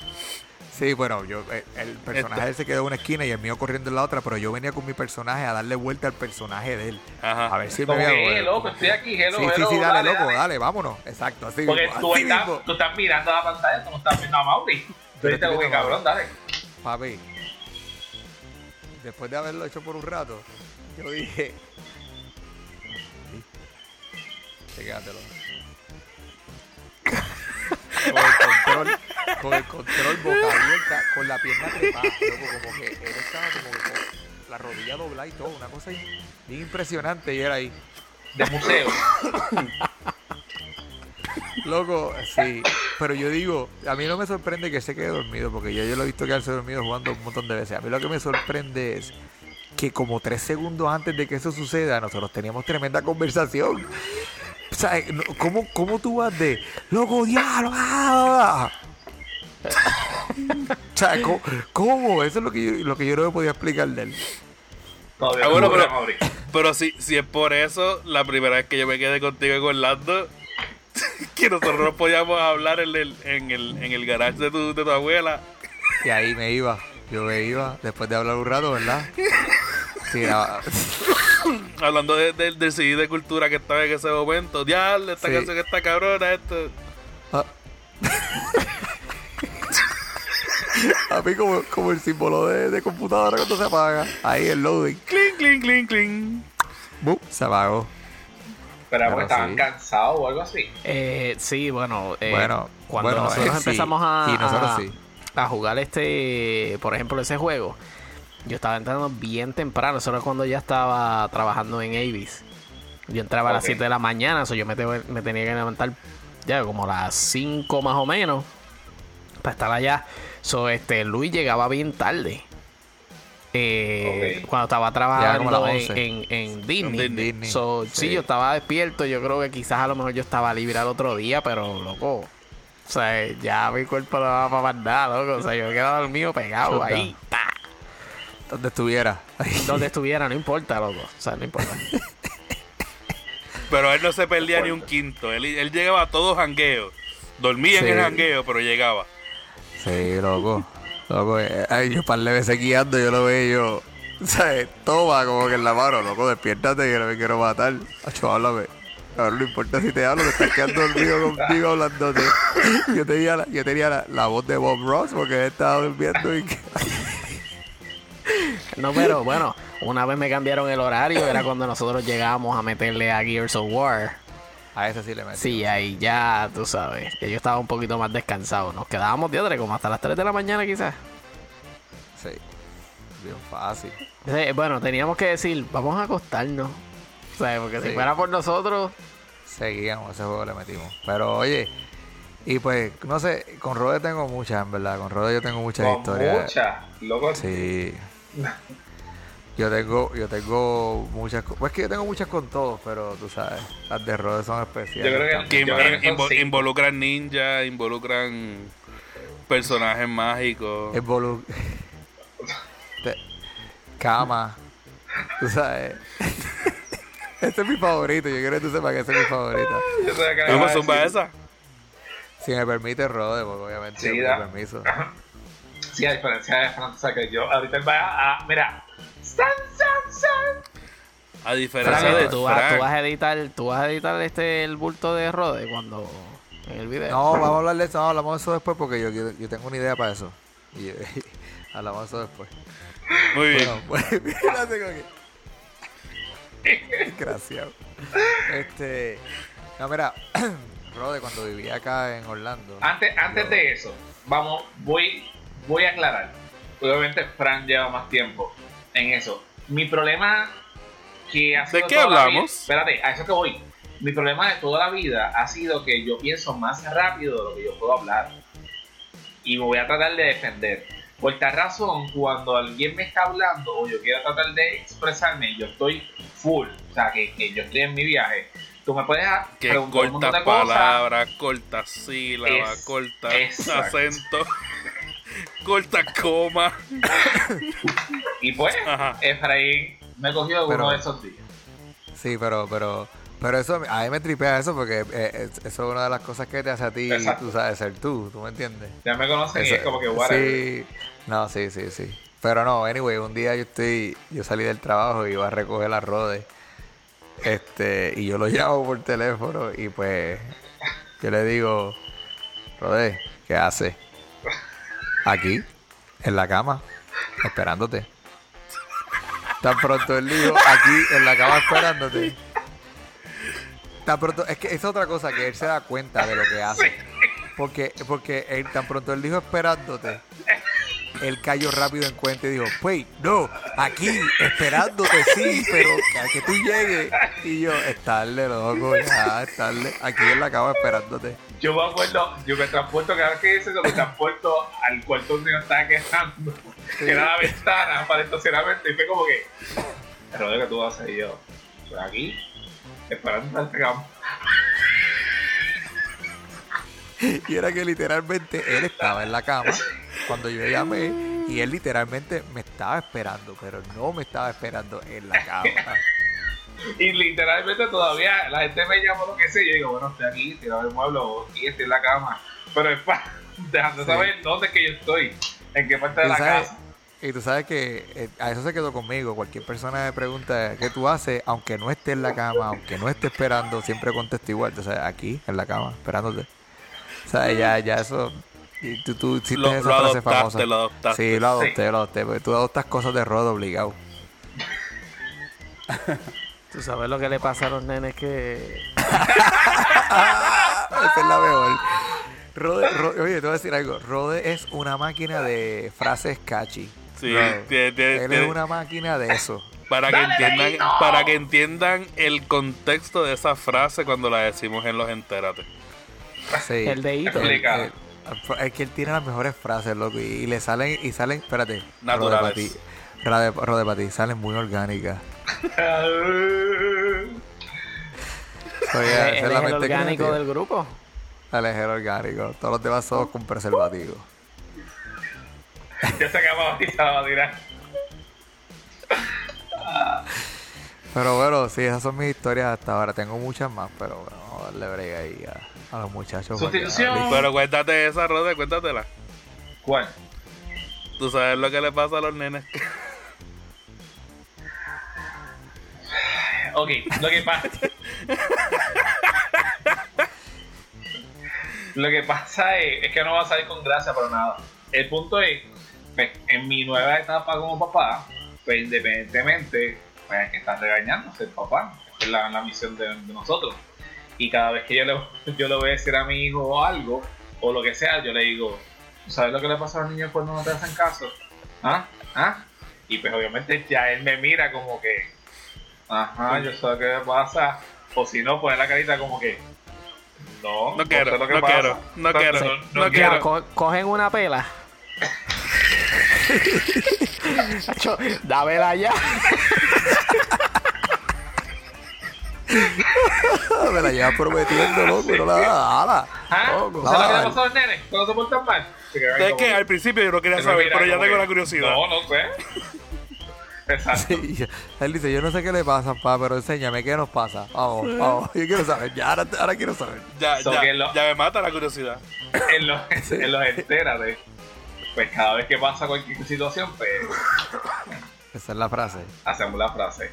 Sí, bueno, yo eh, el personaje Esto. él se quedó en una esquina y el mío corriendo en la otra, pero yo venía con mi personaje a darle vuelta al personaje de él. Ajá. A ver si me veía loco, estoy aquí, hello, Sí, sí, hello, sí, dale, loco, dale. vámonos. Exacto, así Porque mismo, tú así estás, mismo. tú estás mirando la pantalla, tú no estás viendo a Mauri. Tú dices, güey, cabrón, dale. Papi, después de haberlo hecho por un rato, yo dije... Sí, quédatelo. Con el control, con el control boca abierta, con la pierna trepada, loco, como que él estaba como que con la rodilla doblada y todo, una cosa bien impresionante y era ahí. De museo. Loco, sí. Pero yo digo, a mí no me sorprende que se quede dormido, porque ya yo lo he visto quedarse dormido jugando un montón de veces. A mí lo que me sorprende es que como tres segundos antes de que eso suceda, nosotros teníamos tremenda conversación. O sea, no, ¿cómo, ¿cómo tú vas de loco, diablo? ah, ah, ah"? o sea, ¿cómo, cómo? Eso es lo que, yo, lo que yo no me podía explicar de él. Todavía Ah, no bueno, lo pero, pero si, si es por eso, la primera vez que yo me quedé contigo en Orlando, que nosotros no podíamos hablar en el, en el, en el garage de tu, de tu abuela. Y ahí me iba. Yo me iba después de hablar un rato, ¿verdad? Hablando de- de- del CD de cultura que estaba en ese momento. Diablo, esta Sí. canción está cabrona, esto. Ah. A mí como, como el símbolo de, de computadora cuando se apaga. Ahí el loading. Cling, cling, cling, cling. Se apagó. Pero Pero estaban sí. cansados o algo así. Eh, sí, bueno, eh, Bueno, cuando bueno, nosotros sí, empezamos a, y nosotros a- sí. a jugar este, por ejemplo, ese juego, yo estaba entrando bien temprano, eso era cuando ya estaba trabajando en Avis. Yo entraba a las Ok. 7 de la mañana, so yo me, te- me tenía que levantar ya como a las 5 más o menos para estar allá. So, este, Luis llegaba bien tarde. Eh. Cuando estaba trabajando en, 11. en, en Disney. En Disney. So, sí, Sí. yo estaba despierto. Yo creo que quizás a lo mejor yo estaba libre al otro día, pero loco. O sea, ya mi cuerpo no va para más nada, loco. O sea, yo me quedaba dormido pegado Chuta. ahí. Donde estuviera. Donde estuviera, no importa, loco. O sea, no importa. Pero él no se perdía ni un quinto. Él, él llegaba a todo jangueo. Dormía Sí. en el jangueo, pero llegaba. Sí, loco. Loco, eh, ay, yo par de veces guiando, yo lo veo yo. ¿Sabes? Toma como que en la mano, loco, despiértate que no me quiero matar. Acho, háblame. Ahora no importa si te hablo, te estás quedando dormido contigo hablándote. Yo tenía, la, yo tenía la, la voz de Bob Ross porque él estaba durmiendo y que- No, pero bueno, una vez me cambiaron el horario, era cuando nosotros llegábamos a meterle a Gears of War. A ese sí le metí. Sí, ahí ya, tú sabes, que yo estaba un poquito más descansado. Nos quedábamos de otra, como hasta las 3 de la mañana quizás. Sí. Bien fácil. Sí, Bueno, teníamos que decir, vamos a acostarnos. O sea, porque si fuera por nosotros, Seguíamos, ese juego le metimos. Pero oye, y pues, no sé, con Rode tengo muchas, en verdad. Con Rode yo tengo muchas Con historias. mucha. Loco, Sí. Yo tengo, yo tengo muchas, pues que yo tengo muchas con todos, pero tú sabes, las de Rode son especiales. Yo creo que- Que Yo invo- creo que son invo- cinco. involucran ninjas, involucran personajes mágicos. Es Cama. Tú sabes. este es mi favorito, yo quiero que tú sepas que ese es mi le ¿Cómo zumba esa? Si me permite Rode, porque obviamente Sí, pido permiso. Sí, a diferencia de Francia, que yo ahorita va a. Mira. San, san, san. A diferencia Frank, de tú, vas, tú vas a editar, tú vas a editar este el bulto de Rode cuando en el video. No, vamos a hablar de eso, no, hablamos de eso después porque yo, yo, yo tengo una idea para eso. Y, hablamos de eso después. Muy bien. Bueno, pues, tengo que- Desgraciado. Este. No, mira, Rode, cuando vivía acá en Orlando. Antes, antes yo- de eso, vamos, voy, voy a aclarar. Obviamente, Fran lleva más tiempo en eso. Mi problema que ha ¿De sido qué toda la hablamos? espérate, a eso que voy. Mi problema de toda la vida ha sido que yo pienso más rápido de lo que yo puedo hablar. Y me voy a tratar de defender. Por tal razón, cuando alguien me está hablando o yo quiero tratar de expresarme yo estoy full, o sea, que, que yo estoy en mi viaje, tú me puedes Que preguntar cortas de palabras, cortas sílabas, cortas acento, cortas coma. Y pues, Ajá. Efraín me cogió Pero- uno de esos días. Sí, pero, pero, pero eso, a mí me tripea eso porque eh, es- eso es una de las cosas que te hace a ti, Exacto. tú sabes, ser tú, ¿tú me entiendes? Ya me conocen y Eso- es como que whatever. Sí, no, sí, sí, sí. Pero no, anyway, un día yo estoy, yo salí del trabajo y iba a recoger la Rode. Este, y yo lo llamo por teléfono y pues yo le digo, Rode, ¿qué hace? Aquí, en la cama, esperándote. Tan pronto él dijo, aquí en la cama esperándote. Tan pronto, es que es otra cosa que él se da cuenta de lo que hace. Porque, porque él, tan pronto él dijo esperándote, él cayó rápido en cuenta y dijo, wait, no, aquí, esperándote, sí, pero a que tú llegues. Y yo, es tarde, loco, ya, es tarde. Aquí en la cama esperándote. Yo me acuerdo, yo me transporto, cada vez que dice eso, me transporto al cuarto donde yo estaba quejando, que era la ventana para el estacionamiento, y fue como que, pero que tú vas a hacer Y yo, estoy aquí, esperando al cama. Y era que literalmente él estaba en la cama cuando yo llamé y él literalmente me estaba esperando, pero no me estaba esperando en la cama. Y literalmente todavía la gente me llama lo que sé. Yo digo, bueno, estoy aquí, tirado el mueble y estoy en la cama. Pero es para dejando Sí. saber dónde es que yo estoy, en qué parte de la sabes- casa. Y tú sabes que eh, a eso se quedó conmigo. Cualquier persona me pregunta qué tú haces, aunque no esté en la cama, aunque no esté esperando, siempre contesto igual. Entonces, aquí, en la cama, esperándote. O sea, ya, ya eso. Y tú, tú hiciste Lo- esa lo frase adoptaste, famosa. lo adoptaste. Sí, lo adopté, lo adopté. Porque tú adoptas cosas de Rod obligado. Tú sabes lo que le pasa a los nenes que. Esa es la mejor. Rode, Rode- oye, te voy a decir algo. Rode es una máquina de frases catchy. Sí, Él es una máquina de eso. para que ¡Dale, entiendan, para que entiendan el contexto de esa frase cuando la decimos en los entérate. Sí. El dedito. Explica. Eh, Es que él tiene las mejores frases, loco. Y, y le salen, y salen, espérate. Naturales. Rode Pati, Rode Pati, salen muy orgánicas. Oye, él es el orgánico del grupo. Él es el orgánico. Todos los demás son con preservativo. ya se se la va a tirar. Pero bueno, sí, esas son mis historias hasta ahora. Tengo muchas más, pero bueno, vamos a darle break ahí a, a los muchachos. Sustitución. Pero cuéntate esa, Rode, cuéntatela. ¿Cuál? Tú sabes lo que le pasa a los nenes. Ok, lo que pasa. lo que pasa es, es que no va a salir con gracia para nada. El punto es, pues, en mi nueva etapa como papá, pues independientemente, pues hay que estar regañando ser papá. Esa es la, la misión de, de nosotros. Y cada vez que yo le, yo le voy a decir a mi hijo algo, o lo que sea, yo le digo, ¿sabes lo que le pasa a los niños cuando no te hacen caso? ¿Ah? ¿Ah? Y pues obviamente ya él me mira como que, Ajá, yo sé qué pasa. O si no, poner la carita como que. No, No quiero, sé lo que no pasa. quiero, no quiero, no quiero. co- cogen una pela. Acho, dámela ya. Me la llevas prometiendo, loco, no la da. ¿Ah? Loco, ¿Sabes lo que le dale. pasa a los nenes cuando se portan mal? Se quedan Es que al principio yo no quería saber, pero ya tengo la curiosidad. No, no sé. Exacto. Sí, él dice, yo no sé qué le pasa, pa, pero enséñame qué nos pasa. Vamos, vamos. Yo quiero saber, ya, ahora, ahora quiero saber. Ya, So ya, lo- ya me mata la curiosidad. En los, en los entérate. Pues cada vez que pasa cualquier situación, pues Esa es la frase. hacemos la frase.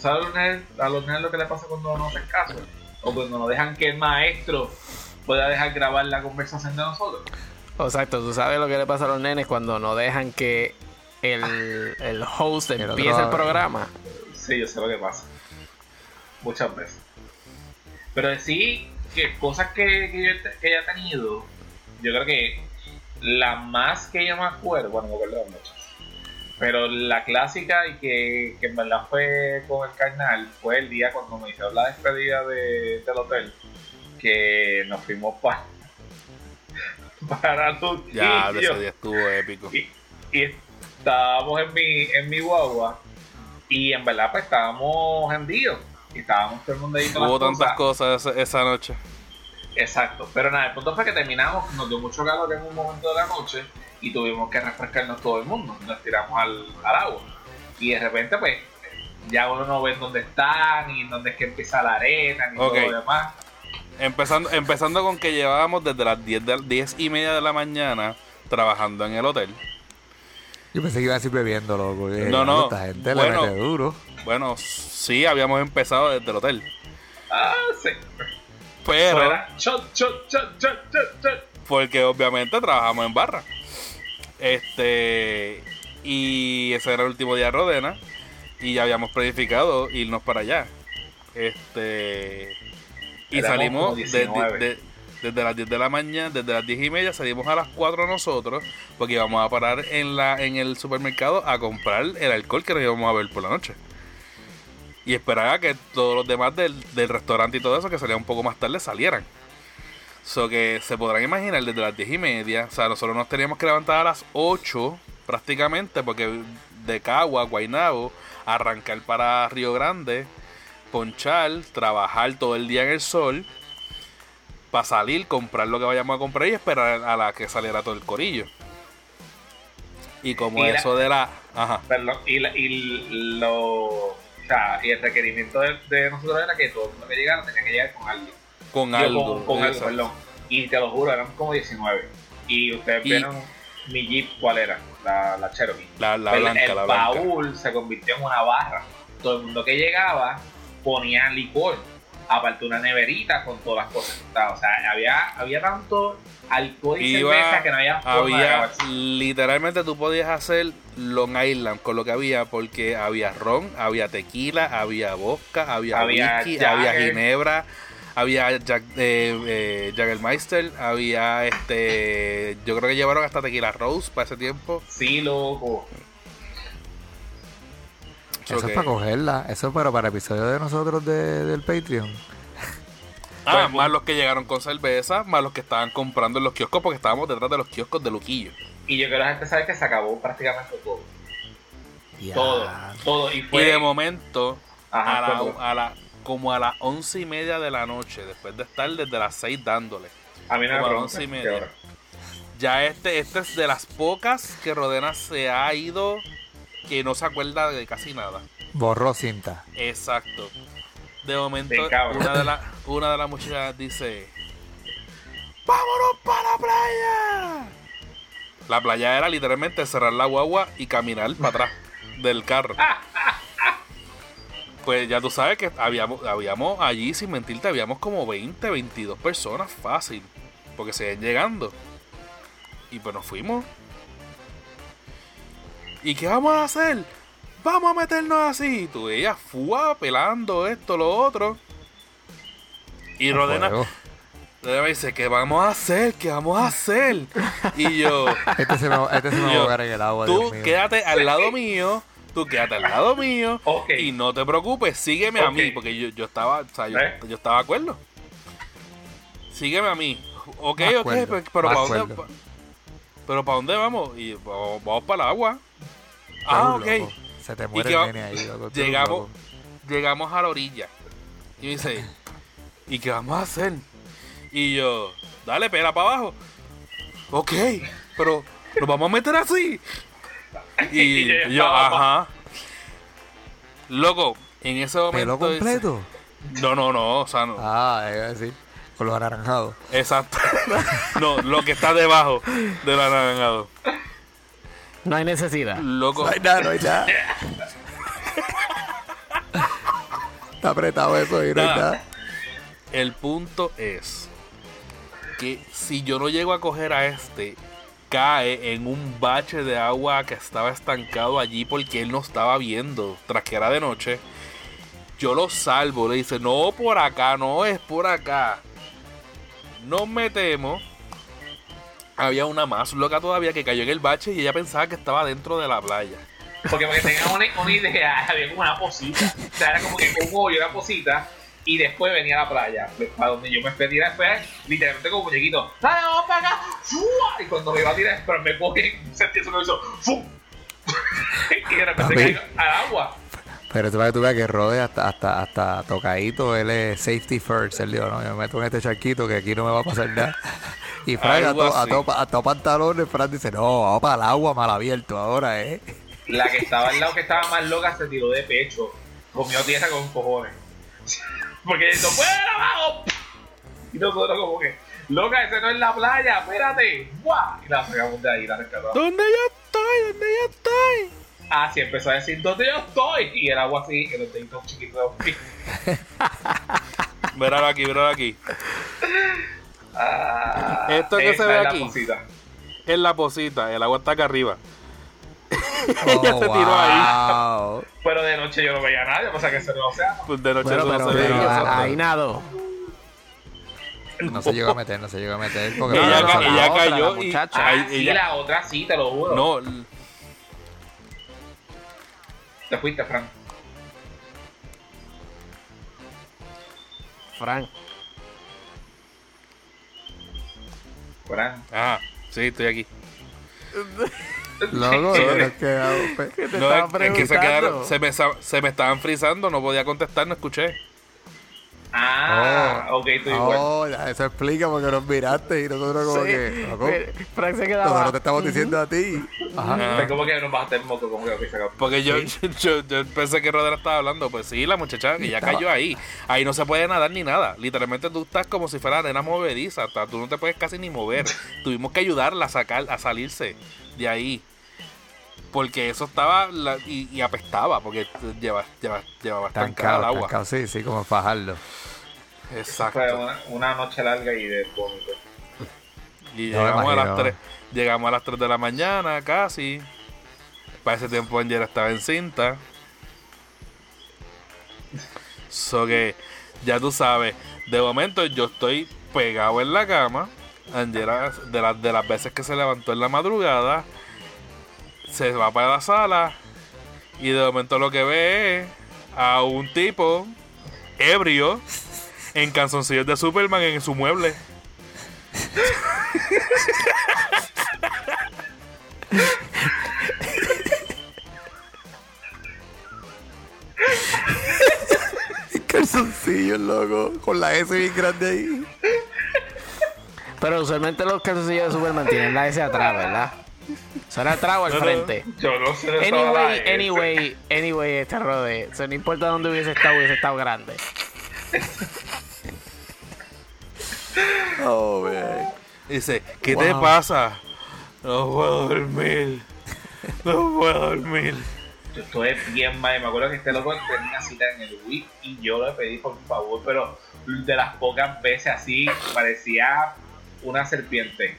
¿Sabes a los nenes, a los nenes lo que le pasa cuando no hacen caso? O cuando no dejan que el maestro pueda dejar grabar la conversación de nosotros. Exacto, tú sabes lo que le pasa a los nenes cuando no dejan que el, el host El otro empiece el programa. Sí, yo sé lo que pasa. Muchas veces. Pero sí, que cosas que, que yo que haya tenido, yo creo que la más que yo me acuerdo, bueno, me acuerdo de muchas. Pero la clásica y que, que en verdad fue con el carnal fue el día cuando me hicieron la despedida de, del hotel. Que nos fuimos para para tu Ya, ese día estuvo épico. y, y estábamos en mi, en mi guagua y en verdad pues estábamos hendidos y estábamos todo el mundo ahí con Hubo las tantas cosas esa, esa noche. Exacto, pero nada, el punto fue que terminamos, nos dio mucho calor en un momento de la noche y tuvimos que refrescarnos todo el mundo, nos tiramos al, al agua y de repente pues ya uno no ve dónde está, ni dónde es que empieza la arena, ni todo lo demás. Empezando, empezando con que llevábamos desde las 10, de, 10 y media de la mañana trabajando en el hotel. Yo pensé que iba a decir bebiendo, loco. Dije, No, "Diablo, no. Esta gente Bueno. le mete duro. Bueno, sí, habíamos empezado desde el hotel. Ah, sí. Pero, shot, shot, shot. porque obviamente trabajamos en barra. Este. Y ese era el último día de Rodena. Y ya habíamos planificado irnos para allá. Este. Y Éramos salimos como de- 19. de- de- desde las 10 de la mañana, desde las 10 y media salimos a las 4 nosotros. Porque íbamos a parar en, la, en el supermercado a comprar el alcohol que nos íbamos a ver por la noche. Y esperar a que todos los demás del, del restaurante y todo eso que salían un poco más tarde salieran. So que se podrán imaginar desde las 10 y media. O sea, nosotros nos teníamos que levantar a las 8 prácticamente porque de Cagua, Guaynabo, arrancar para Río Grande, ponchar, trabajar todo el día en el sol para salir, comprar lo que vayamos a comprar y esperar a la que saliera todo el corillo. Y como Y la- eso de la... Ajá. Perdón, y, la- y lo. O sea, y el requerimiento de, de nosotros era que todo el mundo que llegara tenía que llegar con alguien. Con algo. Con, con algo, perdón. Y te lo juro, eran como 19. Y ustedes Y- vieron mi Jeep, ¿cuál era? La, la Cherokee. La, la blanca, el la blanca. baúl se convirtió en una barra. Todo el mundo que llegaba ponía licor. Aparte una neverita con todas las cosas. que estaban. O sea, había, había tanto alcohol y Iba- cerveza que no había forma de había literalmente tú podías hacer Long Island con lo que había porque había ron, había tequila, había vodka, había, Había whisky, Jagger. había ginebra, había Jack, eh, eh, había este, yo creo que llevaron hasta tequila rose para ese tiempo. Sí, loco. Eso es para cogerla. Eso es para, para episodio de nosotros de- del Patreon. Ah, más los que llegaron con cerveza, más los que estaban comprando en los kioscos porque estábamos detrás de los kioscos de Luquillo. Y yo creo que la gente sabe que se acabó prácticamente todo. Todo. Todo. Y Y fue. de momento, Ajá, a la, cuando- a la- como a las once y media de la noche, después de estar desde las seis dándole. a mí no me como a once y media. Ya este, este es de las pocas que Rodena se ha ido que no se acuerda de casi nada. Borró cinta. Exacto. De momento, una de, la- una de las muchachas dice: ¡Vámonos para la playa! La playa era literalmente cerrar la guagua y caminar para atrás del carro. Pues ya tú sabes que habíamos, habíamos allí, sin mentirte, habíamos como 20, 22 personas fácil. Porque se iban llegando. Y pues nos fuimos. ¿Y qué vamos a hacer? Vamos a meternos así. Tú veías fua pelando esto, lo otro. Y Rodena, me dice, ¿qué vamos a hacer? ¿Qué vamos a hacer? Y yo, Este se me, va- este se me va a en el agua. tú Dios mío. quédate al lado mío. Tú quédate al lado mío. Y no te preocupes, sígueme a mí. Porque yo, yo estaba, o sea, yo, ¿Eh? yo estaba de acuerdo. Sígueme a mí. Ok, Me ok, acuerdo, pero, pero ¿para dónde? acuerdo. pa- pero ¿para dónde vamos? Y vamos, vamos para el agua. Ah, ok. loco. Se te muere el nene ahí, loco. Llegamos, loco. llegamos a la orilla. Y me dice, ¿y qué vamos a hacer? Y yo, dale, pela para abajo. Ok, pero nos vamos a meter así. Y, Y yo ajá. Loco, en ese momento. ¿Pelo completo? no, no, no, o sea, no. Ah, iba a decir. Con los anaranjados. Exacto. no, lo que está debajo del anaranjado. No hay necesidad. Loco. No hay nada, no hay nada. Está apretado eso y no hay nada. El punto es que si yo no llego a coger a este, cae en un bache de agua que estaba estancado allí porque él no estaba viendo, tras que era de noche. Yo lo salvo, le dice, no por acá, no es por acá. Nos metemos. Había una más loca todavía que cayó en el bache y ella pensaba que estaba dentro de la playa. Porque para que tengan una, idea, había como una posita. O sea, era como que un hoyo, una posita. Y después venía la playa. Para donde yo me fui a tirar después, literalmente como muñequito. ¡Dale, vamos para acá! ¡Fua! Y cuando me iba a tirar, pero me cogí, sentí eso que me hizo ¡Fum! y de repente caigo al agua. Pero tú ves que tú veas que Rode hasta, hasta, hasta tocadito, él es safety first. Él dijo, no, yo me meto en este charquito que aquí no me va a pasar nada. Y Frank a Algo todo a así. todo- a todo pantalones, Frank dice, no, vamos para el agua mal abierto ahora, ¿eh? La que estaba al lado, que estaba más loca, se tiró de pecho. Comió tierra con cojones. Porque no fuera abajo. Y nosotros como que, loca, ese no es la playa, espérate. ¡Buah! Y la sacamos de ahí, la rescatamos. ¿Dónde yo estoy? ¿Dónde yo estoy? Ah, sí, empezó a decir, ¿dónde yo estoy? Y el agua así, en los deditos chiquitos. Míralo aquí, míralo aquí. Ah, Esto que se ve es la aquí. cosita. Es la posita, el agua está acá arriba. Oh, se tiró ahí. wow. Pero de noche yo no veía a nadie, o sea que se no sea. Pues de noche Bueno, pero, no se pero veía. ahí nado. No se llegó a meter, no se llegó a meter. Porque ella ca- ella otra, cayó la y Ah, sí, ella- la otra sí, te lo juro. no, Te fuiste, Frank. Frank. Frank. ajá, sí, estoy aquí. Loco, es que, ¿Qué te No, estaba es, que se quedaron, se me, se me estaban frizando, no podía contestar, no escuché. Ah, ok, tú igual. Oh, ya, eso explica porque nos miraste y nosotros como Sí. que... loco, Frank se quedaba. nosotros te estamos diciendo a ti. Ajá. Ah. Como que nos bajaste en moto, como que. Porque yo, yo, yo pensé que Rodera estaba hablando. Pues sí, la muchacha que ya cayó ahí. Ahí no se puede nadar ni nada. Literalmente tú estás como si fuera nena movediza. hasta Tú no te puedes casi ni mover. Tuvimos que ayudarla a sacar, a salirse de ahí. Porque eso estaba la- y, y apestaba. Porque lleva, lleva, llevaba estancada Tancado, el agua. tancado, sí, sí, como fajarlo. Exacto. Fue una, una noche larga y de vómito. Y No llegamos a las imagino. 3, llegamos a las 3 de la mañana casi. Para ese tiempo Angela estaba encinta. So que ya tú sabes, de momento yo estoy pegado en la cama. Angela, de, las de las veces que se levantó en la madrugada, se va para la sala y de momento lo que ve es a un tipo ebrio en calzoncillos de Superman en su mueble. Calzoncillos, loco, con la S bien grande ahí. Pero usualmente los calzoncillos de Superman tienen la S atrás, ¿verdad? ¿Son atrás o al No, no. frente? Yo no sé Anyway, anyway, anyway, este rode. O sea, no importa dónde hubiese estado, hubiese estado grande. Oh, man. Dice, ¿qué te pasa? No puedo dormir. No puedo dormir. Yo estuve bien mal. Me acuerdo que este loco tenía cita en el Wii y yo le pedí por favor, pero de las pocas veces así parecía una serpiente.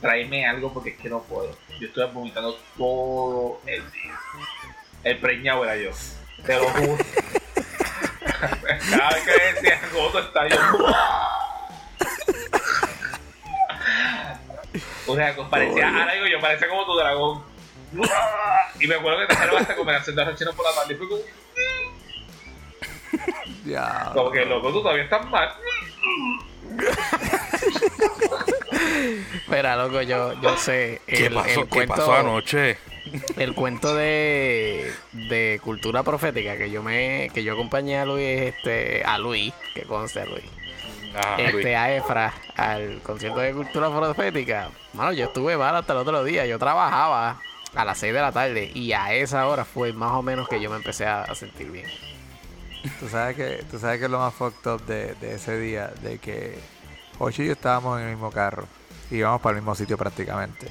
Tráeme algo porque es que no puedo. Yo estuve vomitando todo el día. El preñado era yo. Te lo juro. Cada vez que decía gozo está yo. O sea, parecía, ahora digo yo, parecía como tu dragón. Y me acuerdo que dejaron hasta comer haciendo arrochinos por la tarde. Y fue como, Ya. como que loco, tú todavía estás mal. Mira, loco, yo, yo sé. ¿Qué el, pasó? el ¿Qué cuento, pasó anoche? El cuento de, de cultura profética que yo me que yo acompañé a Luis, este, a Luis, que conste a Luis, Ah, Luis. este, a Efra, al concierto de cultura profética. Mano, yo estuve mal hasta el otro día. Yo trabajaba a las 6 de la tarde y a esa hora fue más o menos que yo me empecé a, a sentir bien. Tú sabes que, tú sabes que es lo más fucked up de, de ese día, de que Ocho y yo estábamos en el mismo carro. Y íbamos para el mismo sitio prácticamente.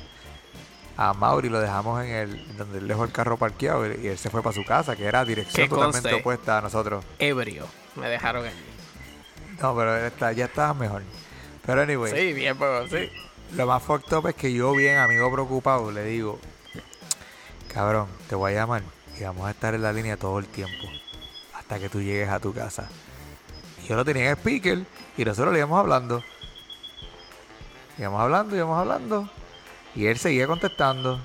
A Mauri lo dejamos en el donde él dejó el carro parqueado y, él se fue para su casa, que era dirección totalmente opuesta a nosotros. Ebrio, me dejaron allí. No, pero él está, ya estaba mejor. Pero anyway, Sí, bien, pero sí. lo más fucked up es que yo, bien amigo preocupado, le digo, cabrón, te voy a llamar y vamos a estar en la línea todo el tiempo. Hasta que tú llegues a tu casa. Y yo lo tenía en speaker y nosotros le íbamos hablando. Íbamos hablando, íbamos hablando. Y él seguía contestando.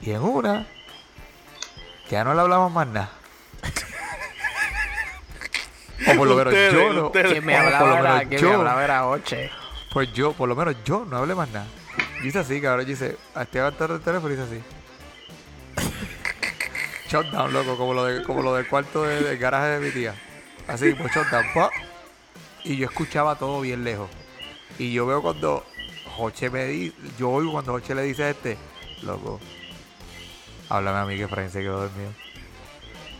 Y en una, ya no le hablamos más nada. O por lo menos Ustedes, yo no. ustedes. Me o por hablaba lo era, yo. me hablaba era Oche. Pues yo, por lo menos yo, no hablé más nada. Dice así, cabrón. Dice, estoy agarrando el teléfono y dice así. Shutdown, loco, como lo, de, como lo del cuarto de- del garaje de mi tía. Así, pues shutdown, pa. Y yo escuchaba todo bien lejos. Y yo veo cuando Joche me dice, yo oigo cuando Joche le dice a este, loco, háblame a mí que Efraín se quedó dormido.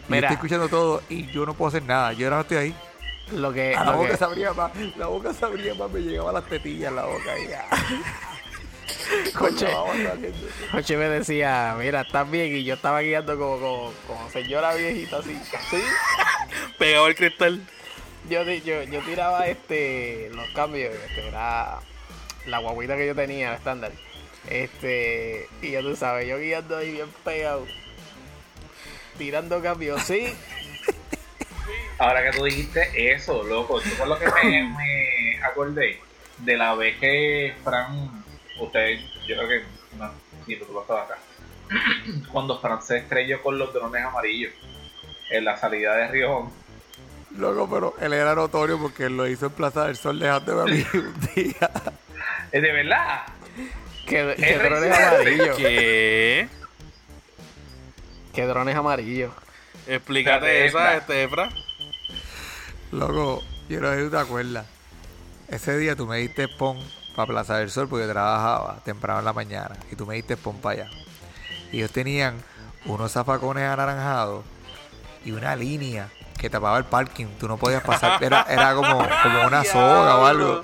Mira. estoy escuchando todo y yo no puedo hacer nada. Yo ahora no estoy ahí. Lo que, la lo boca que- se abría más, la boca se abría más, me llegaba las tetillas la boca y ya. Joche. Joche me decía, mira, estás bien, y yo estaba guiando como, como, como señora viejita así. ¿Sí? Pegado el cristal. Yo, yo, yo tiraba este los cambios, este era la guaguita que yo tenía, el estándar. Este, y ya tú sabes, yo guiando ahí bien pegado. Tirando cambios, sí. Ahora que tú dijiste eso, loco, eso fue lo que me, me acordé de la vez que Fran, usted, yo creo que, no, sí, tú vas acá, cuando Fran se estrelló con los drones amarillos en la salida de Riojón. Loco, pero él era notorio porque él lo hizo en Plaza del Sol dejándome a mí un día. Es de verdad. Que, que Es drones amarillos. ¿Qué? Que drones amarillos. Explícate esa, este, Efra. Loco, Yo no sé si te acuerdas. Ese día tú me diste pon para Plaza del Sol porque yo trabajaba temprano en la mañana y tú me diste pon para allá. Y ellos tenían unos zafacones anaranjados y una línea que tapaba el parking. Tú no podías pasar, era, era como, como una soga o algo.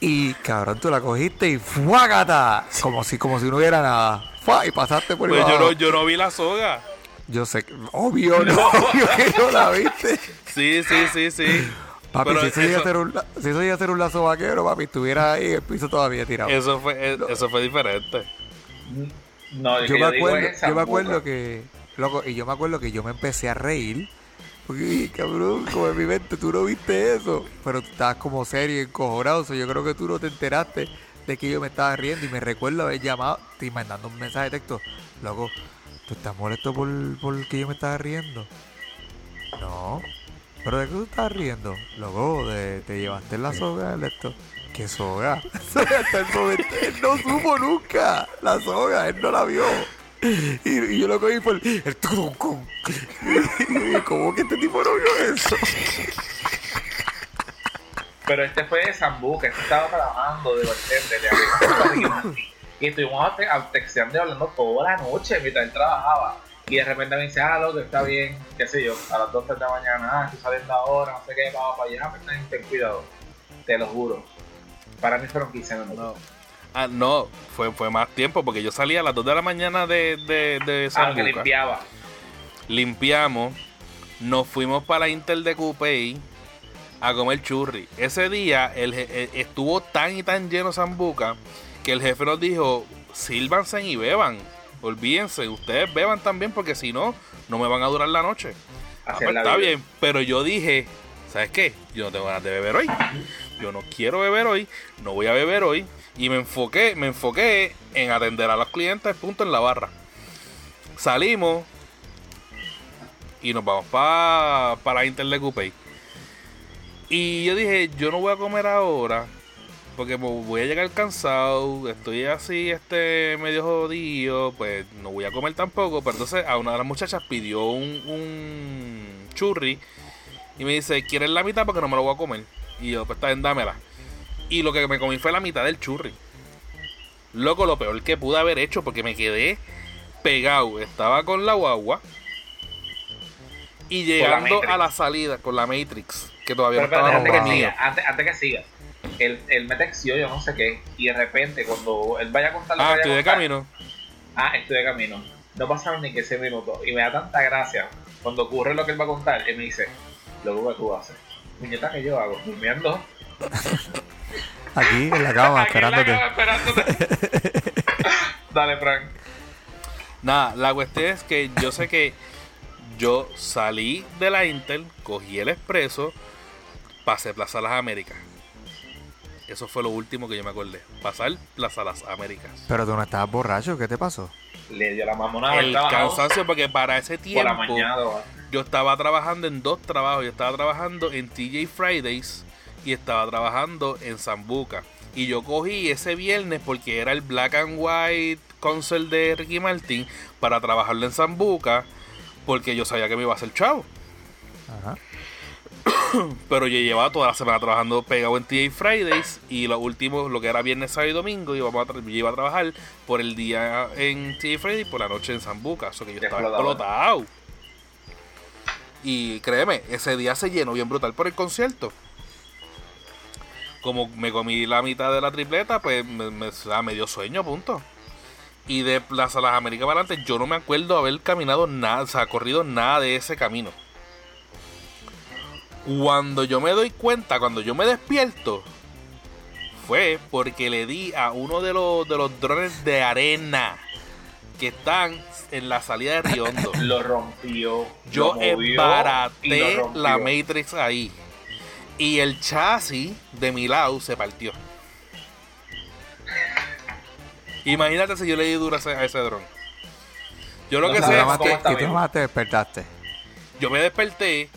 Y cabrón, tú la cogiste y ¡fuágata! Como si, como si no hubiera nada. ¡Fua! Y pasaste por Pues el yo no, yo no vi la soga. Yo sé, que- obvio, no, obvio que no la viste. Sí, sí, sí, sí. Papi, Pero si eso, iba a ser un, si eso iba a ser un lazo vaquero, papi, estuviera ahí el piso todavía tirado. Eso fue, eh, eso fue diferente. No, yo me acuerdo, yo me acuerdo que, loco, y yo me acuerdo que yo me empecé a reír. Porque, "Ey, cabrón, como en mi mente, tú no viste eso. Pero tú estabas como serio y encojonado. yo creo que tú no te enteraste de que yo me estaba riendo. Y me recuerdo haber llamado, te mandando un mensaje de texto. Loco, ¿tú estás molesto por, por que yo me estaba riendo? No. ¿Pero de qué tú estás riendo? Loco, de, te llevaste la soga de esto. ¿Qué soga? Hasta el momento, no supo nunca la soga, él no la vio. Y, y yo lo cogí por el, el turuncum. Y yo dije, ¿Cómo que este tipo no vio eso? Pero este fue de Zambuca, este estaba trabajando de bartender, Y estuvimos texteando y hablando toda la noche mientras él trabajaba. Y de repente me dice, ah, loco, está bien, qué sé yo, a las 12 de la mañana, ah, estoy saliendo ahora, no sé qué, vamos para allá, ten, ten cuidado. Te lo juro. Para mí fueron 15 minutos. No. Ah, no, fue, fue más tiempo porque yo salí a las 2 de la mañana de, de, de Ah, que Sambuca. limpiaba. Limpiamos, nos fuimos para la Intel de Coupey a comer churri. Ese día el eh, estuvo tan y tan lleno Sambuca que el jefe nos dijo, sírvanse y beban. Olvídense, ustedes beban también porque si no, no me van a durar la noche. Ah, pues la está vida. bien, pero yo dije, ¿sabes qué? Yo no tengo ganas de beber hoy. Yo no quiero beber hoy, no voy a beber hoy. Y me enfoqué, me enfoqué en atender a los clientes, punto en la barra. Salimos y nos vamos para la Inter de Coupey. Y yo dije, yo no voy a comer ahora. Porque voy a llegar cansado, estoy así, este medio jodido, pues no voy a comer tampoco. Pero entonces a una de las muchachas pidió un, un churri y me dice, ¿quieres la mitad? Porque no me lo voy a comer. Y yo, pues está bien, dámela. Y lo que me comí fue la mitad del churri. Loco, lo peor que pude haber hecho porque me quedé pegado. Estaba con la guagua. Y llegando a la salida con la Matrix, que todavía Pero no estaba antes que siga, antes, antes que siga. Él, él me textió, yo no sé qué, y de repente cuando él vaya a contar lo que Ah, estoy de camino. Ah, estoy de camino. No pasaron ni que ese minuto. Y me da tanta gracia cuando ocurre lo que él va a contar. Él me dice, luego que tú haces. Muñeca que yo hago, durmiendo. Aquí en la cama, Aquí en la esperándote. cama esperándote. Dale, Frank. Nada, la cuestión es que yo sé que yo salí de la Intel, cogí el expreso, pasé Plaza Las Américas. Eso fue lo último que yo me acordé. Pasar Plaza Las Américas. Pero tú no estabas borracho, ¿qué te pasó? Le dio la mamonada El cansancio, porque para ese por tiempo la mañana. yo estaba trabajando en dos trabajos. Yo estaba trabajando en TJ Fridays y estaba trabajando en Zambuca. Y yo cogí ese viernes porque era el Black and White concert de Ricky Martin para trabajarlo en Zambuca porque yo sabía que me iba a hacer chavo. Ajá. Pero yo llevaba toda la semana trabajando pegado en TJ Fridays y lo último, lo que era viernes, sábado y domingo, íbamos a tra- yo iba a trabajar por el día en TJ Fridays y por la noche en Zambuca. Eso que yo estaba explotado. Y créeme, ese día se llenó bien brutal por el concierto. Como me comí la mitad de la tripleta, pues me, me, me dio sueño, punto. Y de Plaza Las Américas para adelante, yo no me acuerdo haber caminado nada, o sea, corrido nada de ese camino. Cuando yo me doy cuenta, cuando yo me despierto, fue porque le di a uno de los, de los drones de arena que están en la salida de Riondo. Lo rompió. Yo lo movió y embaraté lo rompió. la Matrix ahí. Y el chasis de mi lado se partió. Imagínate si yo le di duro a ese, a ese dron. Yo lo No que sé es está y tú más te despertaste. yo me desperté,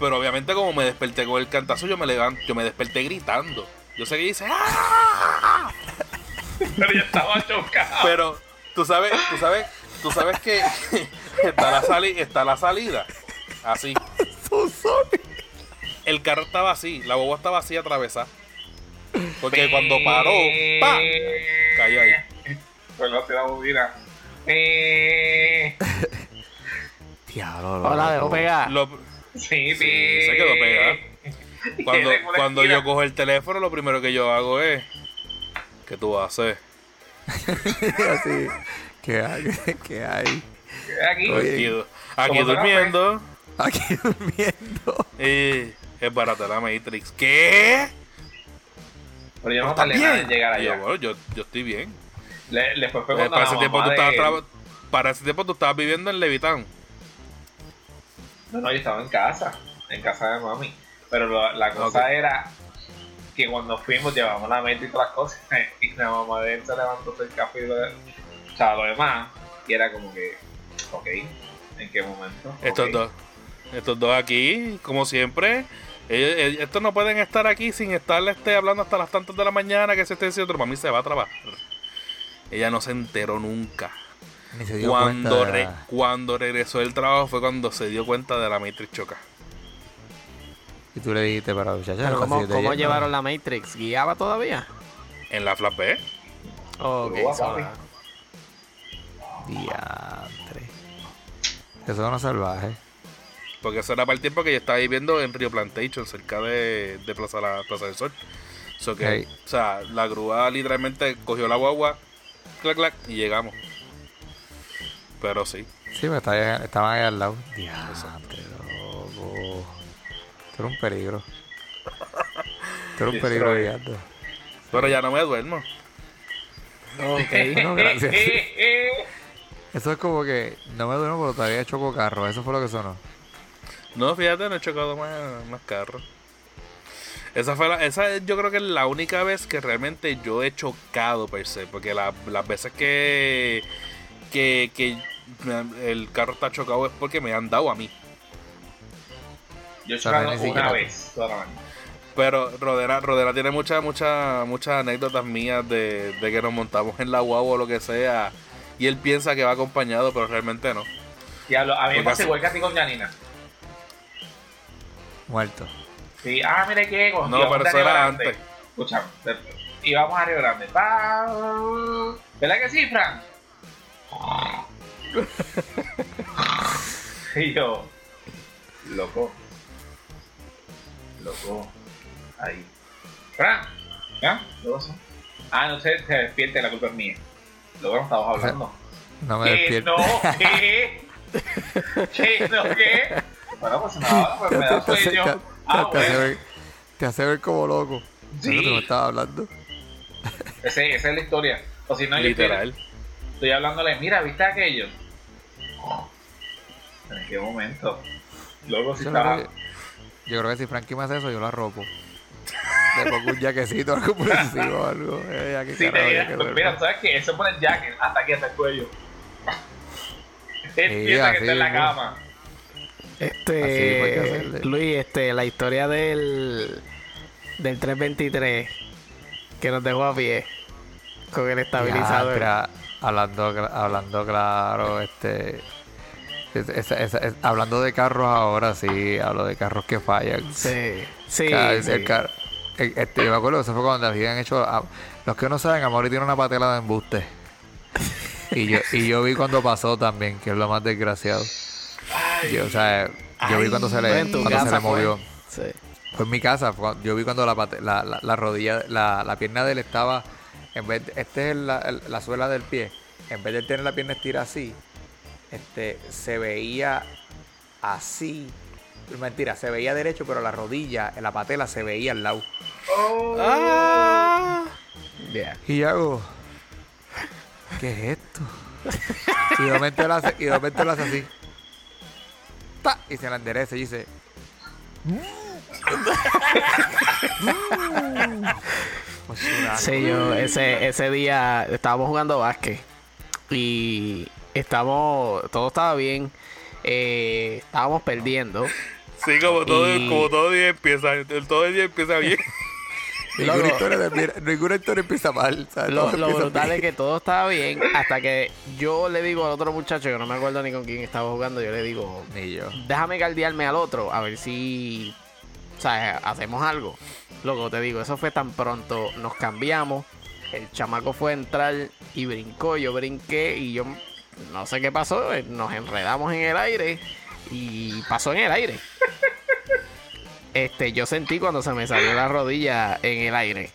pero obviamente como me desperté con el cantazo, yo me levanto, yo me desperté gritando. Yo sé que dice, ¡ah! Pero yo estaba chocado. Pero tú sabes, tú sabes, tú sabes que está la, sali- está la salida. Así. So sorry. El carro estaba así, la boba estaba así atravesada. Porque cuando paró, ¡pa! Cayó ahí. Pues no se la bobina. Diablo, Ahora loco. dejó pegar. Lo- sí, Sí, se quedó pegada. cuando cuando yo cojo el teléfono, lo primero que yo hago es. ¿Qué tú haces? Así. ¿Qué hay? ¿Qué hay? Aquí. Oye. Aquí, aquí ¿Cómo será, durmiendo. Aquí durmiendo. Y es barata la Matrix. ¿Qué? Pero yo no ¿Estás tardé nada bien? en llegar yo, allá. bueno, yo, yo estoy bien. Le, después fue Eh, para, ese tiempo tú estabas de- para ese tiempo tú estabas viviendo en Levitán. No, no, yo estaba en casa, en casa de mami. Pero lo- la cosa era que cuando fuimos llevamos la mente y todas las cosas. Y la mamá de él se levantó del café y lo, o sea, lo demás. Y era como que, ok, ¿en qué momento? Estos dos. Estos dos aquí, como siempre. Ellos- ellos- estos no pueden estar aquí sin estar este, hablando hasta las tantas de la mañana que se esté diciendo otro. Mami se va a trabajar. Ella no se enteró nunca. Ni se dio Cuando, cuenta. re- cuando regresó del trabajo fue cuando se dio cuenta de la Matrix Choca. Y tú le dijiste, pero muchacha, Pero no ¿cómo, llevaron la Matrix? ¿Guiaba todavía? En la Flash B. Ok. Diantre. Eso es una salvaje. Porque eso era para el tiempo que yo estaba viviendo en Rio Plantation, cerca de, de Plaza, la, Plaza del Sol. So que, Hey. O sea, la grúa literalmente cogió la guagua, clac, clac, y llegamos. Pero sí. Sí, pero estaba ahí- estaban ahí al lado. Diantre, loco. Tú eres un peligro. Tú eres un peligro guiando. Pero ya no me duermo. Ok. No, gracias. Eso es como que no me duermo, pero todavía choco carro. Eso fue lo que sonó. No, fíjate, no he chocado más, más carros. Esa fue la, esa yo creo que es la única vez que realmente yo he chocado per se, porque la- las veces que, que, que el carro está chocado es porque me han dado a mí. Yo he chocado una siquiera- vez solamente. Pero Rodera, Rodera tiene muchas, muchas, muchas anécdotas mías de, de que nos montamos en la guagua o lo que sea. Y él piensa que va acompañado, pero realmente no. Diablo, a mí me pasa igual que a ti con Janina. Muerto. Sí, ah, mire qué, No, íbamos pero eso era Grande. antes. Escuchame, de- íbamos a Río Grande. Pa- ¿Verdad que sí, Fran? y yo, loco, loco, ahí. Fran, ¿ya? ¿Qué pasó? Ah, no sé, se despierte, la culpa es mía. Luego no estamos hablando. No me ¿Qué? despierto. No, ¿qué? ¿Qué? ¿No qué? Bueno, pues nada, pues te, me da sueño. te- Ah, te hace ver, te hace ver como loco. Sí. Eso que me estaba hablando. Ese- esa es la historia. O si no, yo estoy, Literal. estoy hablándole, mira, ¿viste aquello? ¿En qué momento? Luego si Yo estaba... creo, que, yo creo que si Frankie me hace eso, yo la ropo. Le pongo un jaquecito, algo por encima o algo. Eh, ya que Sí, carajo, te ya diga, que pues, duerma. mira, ¿sabes qué? Eso pone el jacket hasta aquí, hasta el cuello. Él Sí, piensa que está en la cama. Este. Luis, este, la historia del del 323 que nos dejó a pie con el estabilizador. Ya, hablando, hablando claro, este. es- es- hablando de carros ahora, sí, hablo de carros que fallan. Sí, sí, el- sí. el car- el- este, yo me acuerdo que eso fue cuando habían hecho. ah, los que no saben, Amori tiene una patela de embuste. Y yo, y yo vi cuando pasó también, que es lo más desgraciado. Yo, o sea, yo vi cuando se le, cuando se le movió. Sí. Fue en mi casa, fue yo vi cuando la, la, la, la rodilla, la, la pierna de él estaba, en vez de- este es la, la suela del pie, en vez de tener la pierna estirada así, este, se veía así, mentira, se veía derecho, pero la rodilla, la patela se veía al lado. Ah. Yeah. Y yo hago, ¿qué es esto? y de momento él hace, y de momento él hace así, y se la endereza y dice, una- Sí, yo ese, ese día estábamos jugando básquet y estamos, todo estaba bien, eh, estábamos perdiendo. Sí, como todo, Y- como todo día empieza, todo el día empieza bien. Historia, termina- ninguna historia empieza mal. Lo, brutal bien. es que todo estaba bien hasta que yo le digo al otro muchacho, que no me acuerdo ni con quién estaba jugando, yo le digo, Ni yo. déjame guardiarme al otro a ver si sea, hacemos algo. Loco, te digo, eso fue tan pronto. Nos cambiamos. El chamaco fue a entrar y brincó. Yo brinqué y yo no sé qué pasó. Nos enredamos en el aire y pasó en el aire. Este, yo sentí cuando se me salió la rodilla en el aire.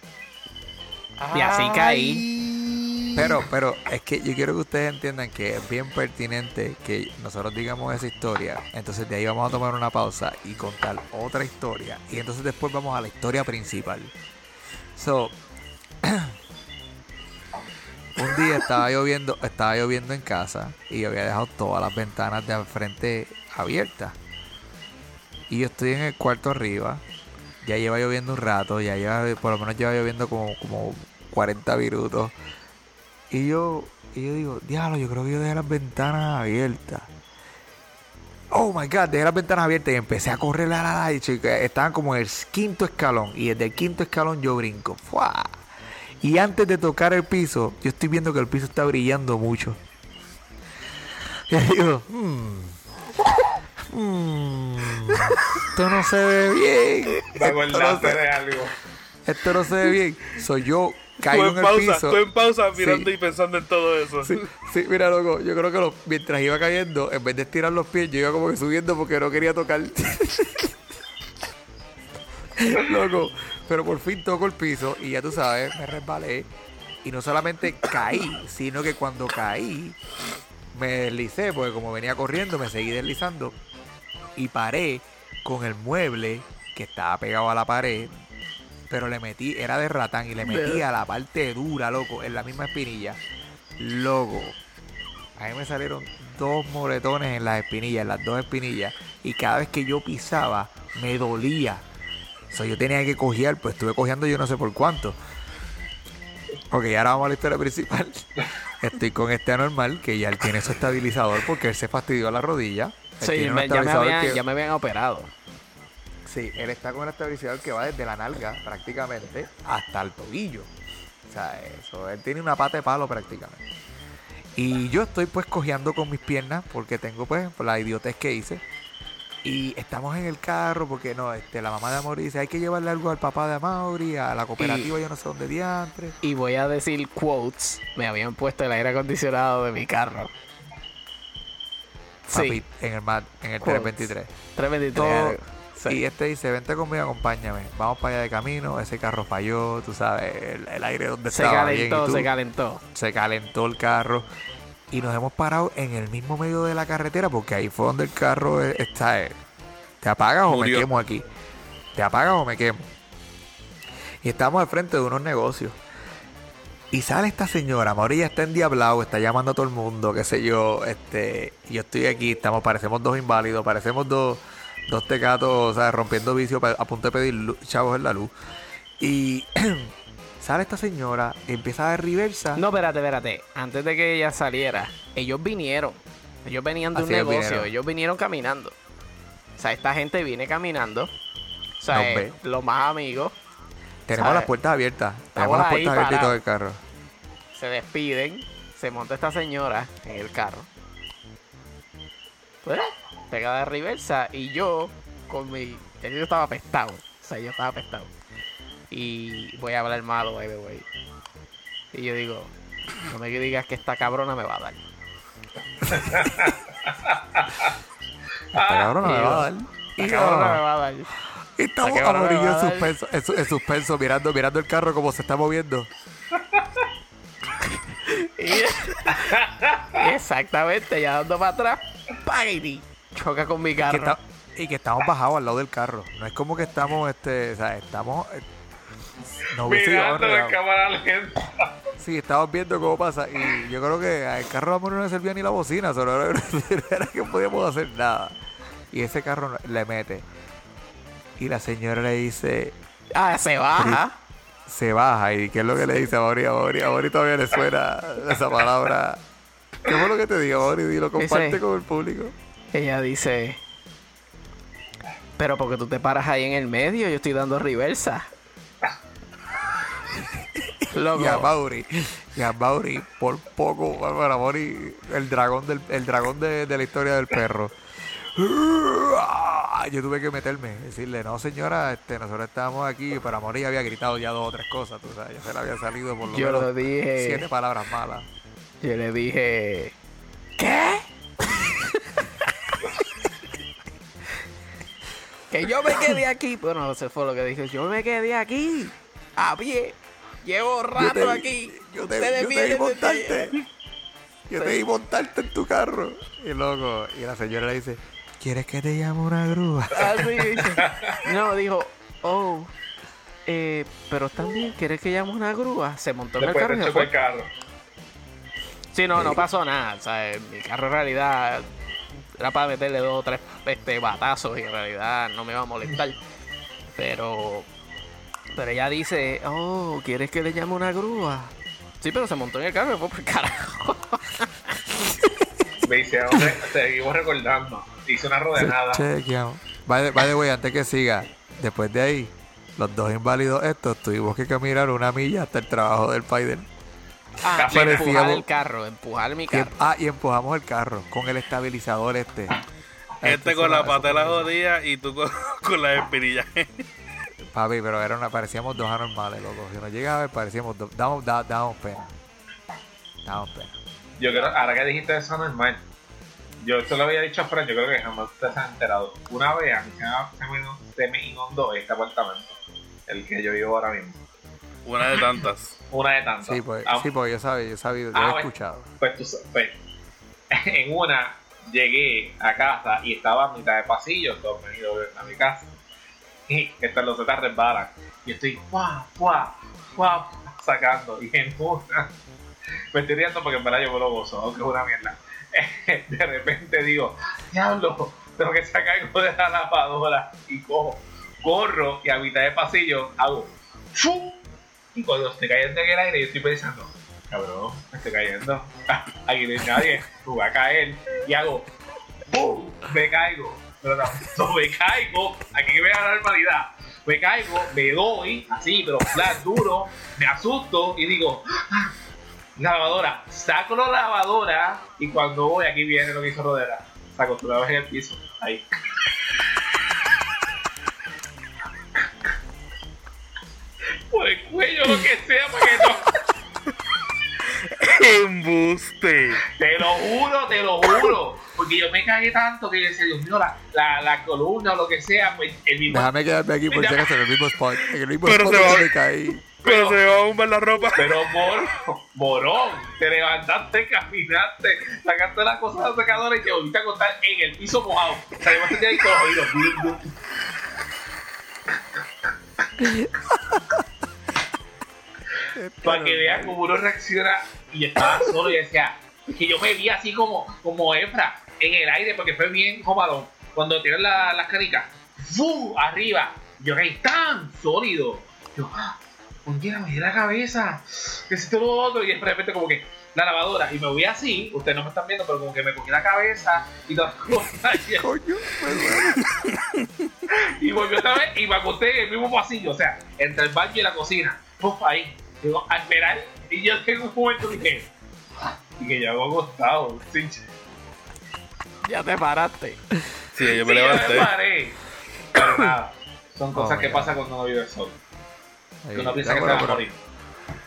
Y así caí. Pero, pero es que yo quiero que ustedes entiendan que es bien pertinente que nosotros digamos esa historia. Entonces de ahí vamos a tomar una pausa y contar otra historia. Y entonces después vamos a la historia principal. So, un día estaba lloviendo, estaba lloviendo en casa y yo había dejado todas las ventanas de al frente abiertas. Y yo estoy en el cuarto arriba. Ya lleva lloviendo un rato, ya lleva, por lo menos lleva lloviendo como, como 40 minutos. Y yo, y yo digo, diablo, yo creo que yo dejé las ventanas abiertas. Oh my god, dejé las ventanas abiertas y empecé a correr la la. Y estaban como en el quinto escalón. Y desde el quinto escalón yo brinco. Y antes de tocar el piso, yo estoy viendo que el piso está brillando mucho. Y digo, hmm. Hmm, esto no se ve bien. Me Esto no acordaste se, de algo. esto no se ve bien. Soy yo, caigo en en el pausa, piso. tú en pausa mirando Sí. y pensando en todo eso. Sí, sí, mira, loco, yo creo que lo- mientras iba cayendo, en vez de estirar los pies, yo iba como que subiendo porque no quería tocar. loco, pero por fin toco el piso y ya tú sabes, me resbalé. Y no solamente caí, sino que cuando caí, me deslicé, porque como venía corriendo, me seguí deslizando. Y paré con el mueble que estaba pegado a la pared. Pero le metí, era de ratán, y le metí a la parte dura, loco, en la misma espinilla. Loco. A mí me salieron dos moretones en las espinillas, en las dos espinillas. Y cada vez que yo pisaba, me dolía. O sea, yo tenía que cojear, pues estuve cojeando yo no sé por cuánto. Ok, ahora vamos a la historia principal. Estoy con este anormal que ya él tiene su estabilizador porque él se fastidió la rodilla. Sí, un ya, me habían, que- ya me habían operado. Sí, él está con el estabilizador que va desde la nalga prácticamente hasta el tobillo. O sea, eso, él tiene una pata de palo prácticamente. Y yo estoy pues cojeando con mis piernas porque tengo pues la idiotez que hice. Y estamos en el carro porque no, este, la mamá de Amaury dice, hay que llevarle algo al papá de Amaury, a la cooperativa, yo no sé dónde diantre. Y voy a decir quotes. Me habían puesto el aire acondicionado de mi carro. Papi, Sí, en el mat, en el Quotes. 323. 323. Todo- algo. Sí. Y este dice, vente conmigo, acompáñame. Vamos para allá de camino, ese carro falló, tú sabes, el, el aire donde se estaba bien, y calentó, tú- se calentó. se calentó el carro y nos hemos parado en el mismo medio de la carretera porque ahí fue donde el carro eh, está. eh, ¿Te apagas o me quemo aquí? ¿Te apagas o me quemo? Y estamos al frente de unos negocios. Y sale esta señora, Mauricia está endiablado, está llamando a todo el mundo, qué sé yo, este, yo estoy aquí, estamos, parecemos dos inválidos, parecemos dos, dos tecatos, o sea, rompiendo vicio a punto de pedir chavos en la luz. Y sale esta señora, empieza a dar reversa. No, espérate, espérate. Antes de que ella saliera, ellos vinieron. Ellos venían de un negocio. vinieron. Ellos vinieron caminando. O sea, esta gente viene caminando. O sea, eh, los más amigos Tenemos ¿sabes? las puertas abiertas. Tenemos las puertas abiertas y todo el carro. se despiden. Se monta esta señora en el carro. Pues, pegada de reversa. Y yo, con mi. Yo estaba apestado. O sea, yo estaba apestado. Y voy a hablar malo, by the way. Y yo digo, no me digas que esta cabrona me va a dar. Esta cabrona me va a dar. Y cabrona me va a dar. Y estamos en a dar. suspenso, en, su- en suspenso, mirando, mirando el carro como se está moviendo. Y- Exactamente, ya dando para atrás, ¡pagiti! Choca con mi Y que, carro. está- y que estamos bajados al lado del carro. No es como que estamos, este, o sea, estamos. eh, no Mirando en cámara lenta. Sí, estamos viendo cómo pasa. Y yo creo que al carro de amor no le servía ni la bocina. Solo no era que podíamos hacer nada. Y ese carro le mete. Y la señora le dice, Ah, se baja. se baja. ¿Y qué es lo que le dice a Mauri? A Mauri, a Mauri todavía le suena esa palabra. ¿Qué fue lo que te digo, Mauri? Dilo, comparte Dice- con el público. Ella dice, pero porque tú te paras ahí en el medio, yo estoy dando reversa. Loco. Y a Mauri, y a Mauri, por poco, para Mauri, el dragón del, el dragón de, de la historia del perro. Yo tuve que meterme, decirle, no señora, este, nosotros estábamos aquí, pero amor ella había gritado ya dos o tres cosas, tú sabes, ya se le había salido por lo Yo menos lo dije. siete palabras malas. Yo le dije. ¿Qué? que yo me quedé aquí. Bueno, eso fue lo que dije. Yo me quedé aquí. A pie. Llevo rato te aquí. Yo te, Ustedes yo te vi montarte. Yo te vi montarte en tu carro. Y loco, y la señora le dice, ¿quieres que te llame una grúa? Así dice. No, dijo, oh, eh, pero también, ¿quieres que llame una grúa? Se montó en el Después carro y se chocó el fue. carro. Sí, no, no pasó nada. O sea, eh, mi carro en realidad era para meterle dos o tres este, batazos y en realidad no me va a molestar. Pero, pero ella dice, oh, ¿quieres que le llame una grúa? Sí, pero se montó en el carro y fue por el carajo. Me dice, "Hombre, seguimos recordando. Hice una rodeada. By the way, antes que siga, después de ahí, los dos inválidos estos tuvimos que caminar una milla hasta el trabajo del Paiden. Ah, empujar el carro, empujar mi Y, carro. ah, y empujamos el carro con el estabilizador este. Este con la pata de la jodida y tú con, con la espinilla. Papi, pero era una, parecíamos dos anormales, loco. Si nos llegaba a ver, parecíamos dos. Damos, da- dábamos pena. Dábamos pena. Yo creo, ahora que dijiste eso normal, yo se lo había dicho a Fran, yo creo que jamás ustedes se han enterado. Una vez a mí se me, se me inundó- se me inundó este apartamento, el que yo vivo ahora mismo. Una de tantas. Una de tantas. Sí, pues, Ah, sí, porque yo sabía, yo sabía, yo Ah, he bueno. escuchado. pues, tú sa- pues, en una llegué a casa y estaba a mitad de pasillo, todo venido a mi casa. Y estas losetas resbalan. Y estoy ¡fua! ¡fua! ¡fua! sacando. Y en una. Me estoy riendo porque en verdad yo me lo gozo, aunque es una mierda. De repente digo, diablo, tengo que sacar algo de la lavadora. Y cojo, corro y a mitad de pasillo hago. Y cuando estoy cayendo en el aire, yo estoy pensando, cabrón, me estoy cayendo. Aquí no hay nadie, me voy a caer. Y hago. Me caigo. Pero no, me caigo. Aquí que la normalidad. Me caigo, me doy, así, pero flat, duro. Me asusto y digo, "Ah, lavadora. Saco la lavadora y cuando voy, aquí viene lo que hizo Rodera. Saco tu lavadora en el piso. Ahí. Por el cuello, lo que sea, porque no. Embuste. Te lo juro, te lo juro. Porque yo me cagué tanto que yo decía, Dios mío, la, la, la columna o lo que sea, pues el mismo. Déjame quedarme aquí por si acaso en el mismo spot. En el mismo Pero spot se va- me caí. Pero se me va a bombar la ropa. Pero moro, morón, te levantaste, caminaste, sacaste las cosas de la secadora y te volviste a acostar en el piso mojado. O sea, yo me ahí con los oídos. blum, blum. Para que veas cómo uno reacciona y estaba solo y decía, que yo me vi así como, como Efra en el aire porque fue bien jomadón. Cuando tiran la- las canicas, ¡fu! arriba, yo caí tan sólido. Yo, ¡ah! Oye, me di la cabeza, que esto lo otro, y de repente como que la lavadora, y me voy así, ustedes no me están viendo, pero como que me cogí la cabeza y todas las cosas, y, Coño, me y volvió otra vez y me acosté en el mismo pasillo, o sea, entre el baño y la cocina, puf, ahí, digo, a esperar, y yo en un momento dije, "Ah", y que ya hago acostado, sí, sí, Ya te paraste. Sí, yo me me levanté. paré, pero nada, son cosas Oh, que pasan cuando uno vive solo, Ahí, que uno piensa ya, que se bueno, va a pero- morir.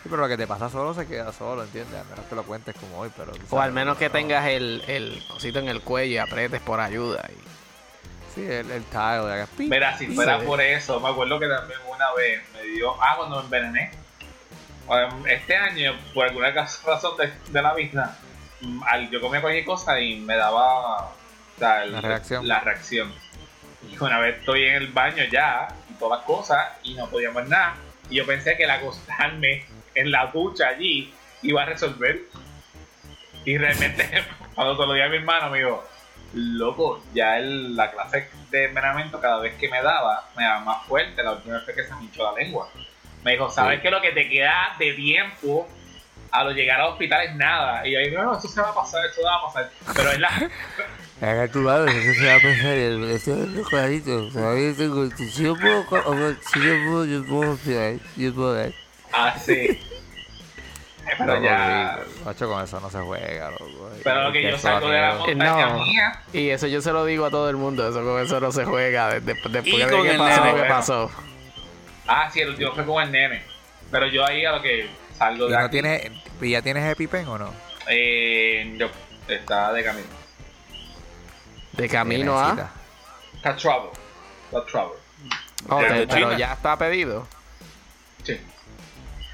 Sí, pero lo que te pasa solo se queda solo, ¿entiendes? A menos que lo cuentes como hoy, pero... O sabes, al menos que no. tengas el, el cosito en el cuello y apretes por ayuda. y- Sí, el, el tile, de Mira, si fuera Sí. por eso, me acuerdo que también una vez me dio. Ah, cuando me envenené. Um, Este año, por alguna razón de, de la vida, mm, al- yo comía cualquier cosa y me daba o sea, el- La reacción. la reacción. Y una vez estoy en el baño ya y todas las cosas y no podía más nada. Y yo pensé que el acostarme en la ducha allí iba a resolver. Y realmente, cuando te lo di a mi hermano, me dijo, loco, ya el- la clase de envenenamiento cada vez que me daba, me daba más fuerte. La última vez que se me hinchó la lengua. Me dijo, ¿sabes Sí. que lo que te queda de tiempo a lo llegar al hospital es nada? Y yo dije, no, eso se va a pasar, eso va a pasar. Pero es la... Haga tu lado, eso se va a pensar, eso es clarito. Todavía tengo, si yo puedo, si yo puedo, yo puedo, yo puedo dar. Así. pero Loco, ya. Macho, con eso no se juega, loco. Pero lo que yo salgo de la montaña No. mía. Y eso yo se lo digo a todo el mundo. Eso con eso no se juega. de- de- Después de que pasó nene, lo que pasó. Ah, sí, el último fue con el nene. Pero yo ahí a lo que salgo ¿Y de no aquí, tiene, ¿y ya tienes EpiPen o no? eh, yo, está de camino. De camino ¿Qué a. Está trouble. Está trouble. Oh, pero China. ya está pedido. Sí.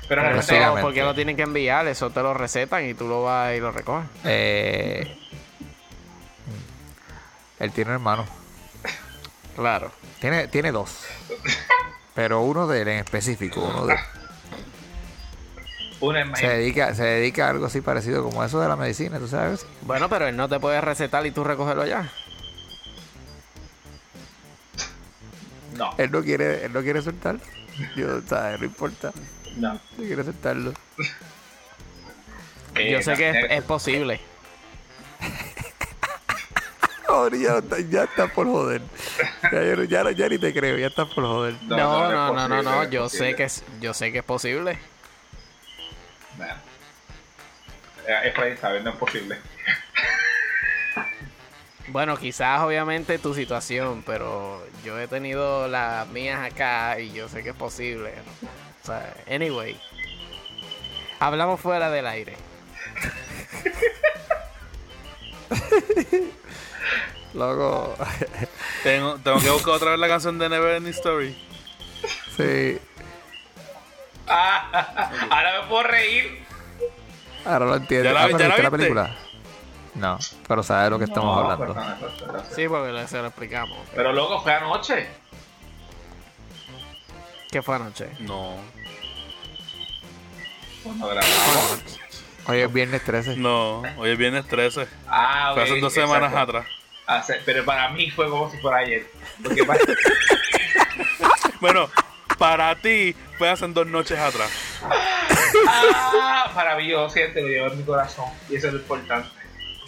Pero realmente. ¿Por qué lo tienen que enviar? Eso te lo recetan y tú lo vas y lo recoges. Eh, él tiene un hermano. Claro. Tiene, tiene dos. Pero uno de él en específico, uno de una se dedica, se dedica a algo así parecido como eso de la medicina, ¿tú sabes? Bueno, pero él no te puede recetar y tú recogerlo allá. No, Él no quiere, él no quiere soltarlo. Yo, ¿sabes? No importa. no. No quiere soltarlo. Eh, Yo sé no, que es, eh, es posible. Ahora ya, está- ya está por joder. Ya, ya, ya ni te creo, ya está por joder. No, No, no, no, no no, no, Yo sé que es, yo sé que es posible. Bueno. Eh, Efraín sabe, no es posible. Bueno, quizás obviamente tu situación, pero yo he tenido las mías acá y yo sé que es posible. ¿no? O sea, anyway. Hablamos fuera del aire. Loco. Tengo, tengo que buscar otra vez la canción de Never Ending Story. Sí. Ah, ahora me puedo reír. Ahora lo entiendo. ¿Ya la- Ah, pero ya la película? No, pero sabes de lo que estamos No, hablando. Sí, porque se lo explicamos. Pero loco, fue anoche. ¿Qué fue anoche? No, Cuando grabamos. Hoy es viernes 13. no, hoy es viernes 13. Ah, Fue hace dos exacto. semanas atrás. Hace- pero para mí fue como si fuera ayer. Porque para, Bueno, para ti fue hace dos noches atrás. ah, para mí, yo siento, lo llevo en mi corazón. Y eso es lo importante.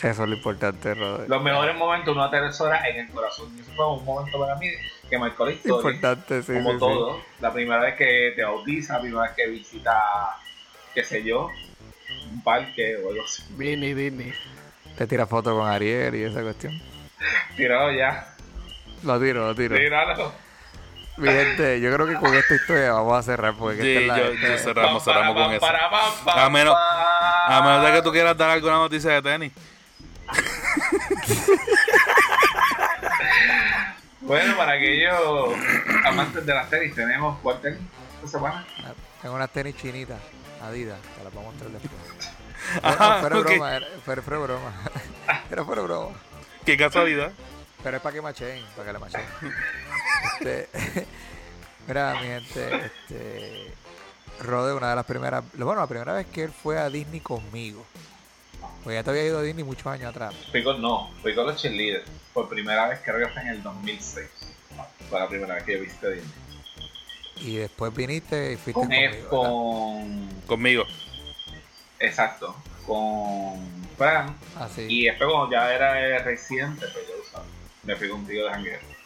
Eso es lo importante, Robert. Los mejores momentos uno atesora en el corazón. Y eso fue un momento para mí que marcó la historia. Importante, sí, como sí, sí. todo. La primera vez que te bautiza, la primera vez que visita, qué sé yo, un parque o algo así. Disney, Disney. Te tira foto con Ariel y esa cuestión. Tirado ya. Lo tiro, lo tiro. Tíralo. Mi gente, yo creo que con esta historia vamos a cerrar porque Sí, esta es la- yo, esta- yo cerramos, cerramos con eso. A menos-. A menos de que tú quieras dar alguna noticia de tenis. Bueno, para aquellos amantes de las tenis, tenemos cuál tenis esta semana. Tengo unas tenis chinitas, Adidas, te las voy a mostrar después. Ajá, Bueno, fuera ok. broma, era, fuera, fuera broma. Era fuera broma. Qué casualidad. Pero es para que machen, para que le machen. Este, mira, mi gente, este, Rode, una de las primeras, bueno, la primera vez que él fue a Disney conmigo. Pues ya te había ido a Disney muchos años atrás. Fui con, no, fui con los cheerleaders. Por primera vez, creo que fue en el 2006. Fue la primera vez que yo visité Disney. Y después viniste y fuiste Con, conmigo. Con. Conmigo. Exacto. Con Fran. Ah, sí. Y después, cuando ya era eh, reciente, pues yo usaba. Me fui contigo de jangueo.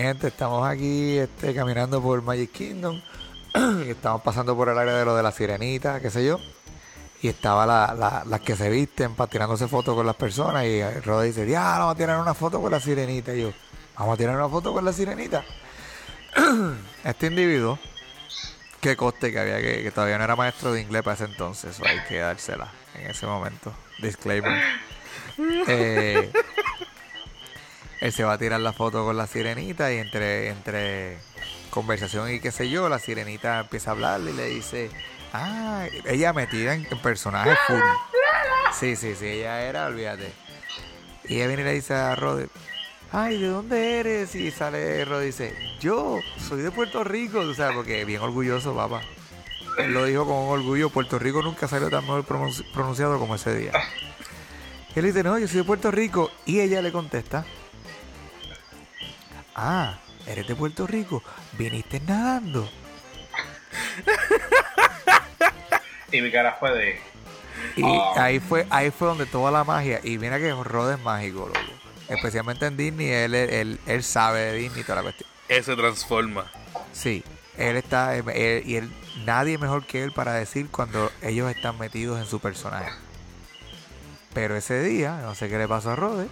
Mi gente, estamos aquí este, caminando por Magic Kingdom. y estamos pasando por el área de lo de la sirenita, qué sé yo. Y estaba la, la- las que se visten para tirándose fotos con las personas. Y Roda dice, ya, vamos a tirar una foto con la sirenita. Y yo, vamos a tirar una foto con la sirenita. este individuo, que coste que había que, que todavía no era maestro de inglés para ese entonces. o hay que dársela en ese momento. Disclaimer. Eh, él se va a tirar la foto con la sirenita y entre, entre conversación y qué sé yo, la sirenita empieza a hablarle y le dice, ah, ella metida en, en personaje full. Sí, sí, sí, ella era, olvídate. Y ella viene y le dice a Rod, ay, ¿de dónde eres? Y sale Rod y dice, yo soy de Puerto Rico, tú sabes, porque bien orgulloso, papá. Él lo dijo con un orgullo, Puerto Rico nunca salió tan pronunci- pronunciado como ese día. Él dice, no, yo soy de Puerto Rico. Y ella le contesta, ah, eres de Puerto Rico, viniste nadando. Y mi cara fue de. Y Ah. ahí fue ahí fue donde toda la magia. Y mira que Rod es mágico, loco. Especialmente en Disney, él, él, él sabe de Disney y toda la cuestión. Él se transforma. Sí, él está, él- y él nadie mejor que él para decir cuando ellos están metidos en su personaje. Pero ese día, no sé qué le pasó a Rode,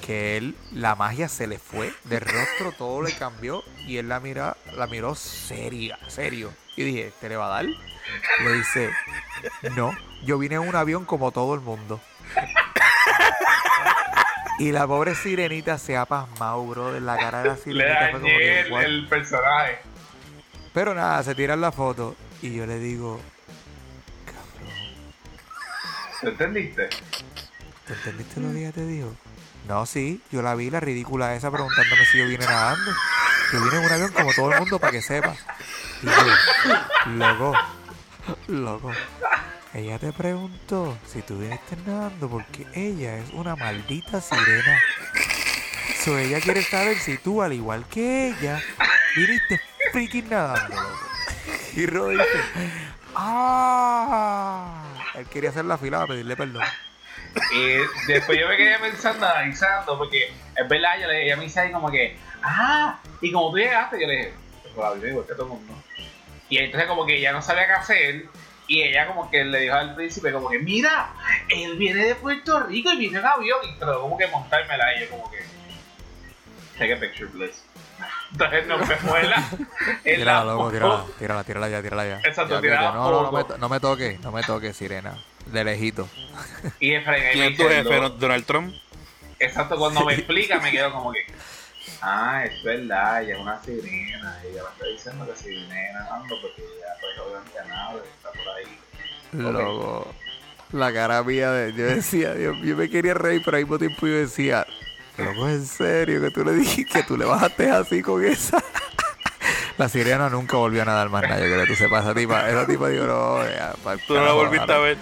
que él, la magia se le fue del rostro, todo le cambió y él la mira, la miró seria, serio. Y dije, ¿te le va a dar? Le dice, no, yo vine en un avión como todo el mundo. Y la pobre sirenita se ha pasmado, bro, de la cara de la Le sirenita. fue como que, el, personaje. Pero nada, se tiran la foto y yo le digo, cabrón, ¿Tú entendiste? ¿tú entendiste lo que ella te dijo? No, sí, yo la vi, la ridícula esa, preguntándome si yo vine nadando. Yo vine en un avión como todo el mundo para que sepa. Loco, loco. Ella te preguntó si tú viniste nadando porque ella es una maldita sirena. So ella quiere saber si tú, al igual que ella, viniste freaking nadando, loco. Y Ro dice, ¡ah! Él quería hacer la fila para pedirle perdón. Y después yo me quedé pensando, analizando, porque es verdad, yo le, ella me dice ahí como que, ah, y como tú llegaste, yo le dije, pues la vida igual que todo el mundo. Y entonces como que ella no sabía qué hacer, y ella como que le dijo al príncipe como que, mira, él viene de Puerto Rico y viene en avión, y trató como que montármela, y yo como que, take a picture, please. Entonces nos fuimos en la, en la Tírala, loco, tírala, tírala, tírala ya, tírala ya. Exacto, Ya, tírala no, no, no, me, no me toques, no me toques, sirena. De lejito. Y Efraín ahí ¿Quién es tu jefe? "Lo- ¿no? ¿Donald Trump? Exacto, cuando me explica me quedo como que, ah, es verdad, ella es una sirena, y ella me está diciendo que sirena ando porque ella pues obviamente nada, está por ahí. Loco. La cara mía de. Yo decía, Dios, yo me quería reír, pero al mismo tiempo yo decía, loco, en serio, que tú le dijiste que tú le bajaste así con esa. La sirena nunca volvió a nadar más nada, yo creo que tú sepas, esa tipa, esa tipa digo, no, ya, pa'l Tú no la volviste a ahora". ver.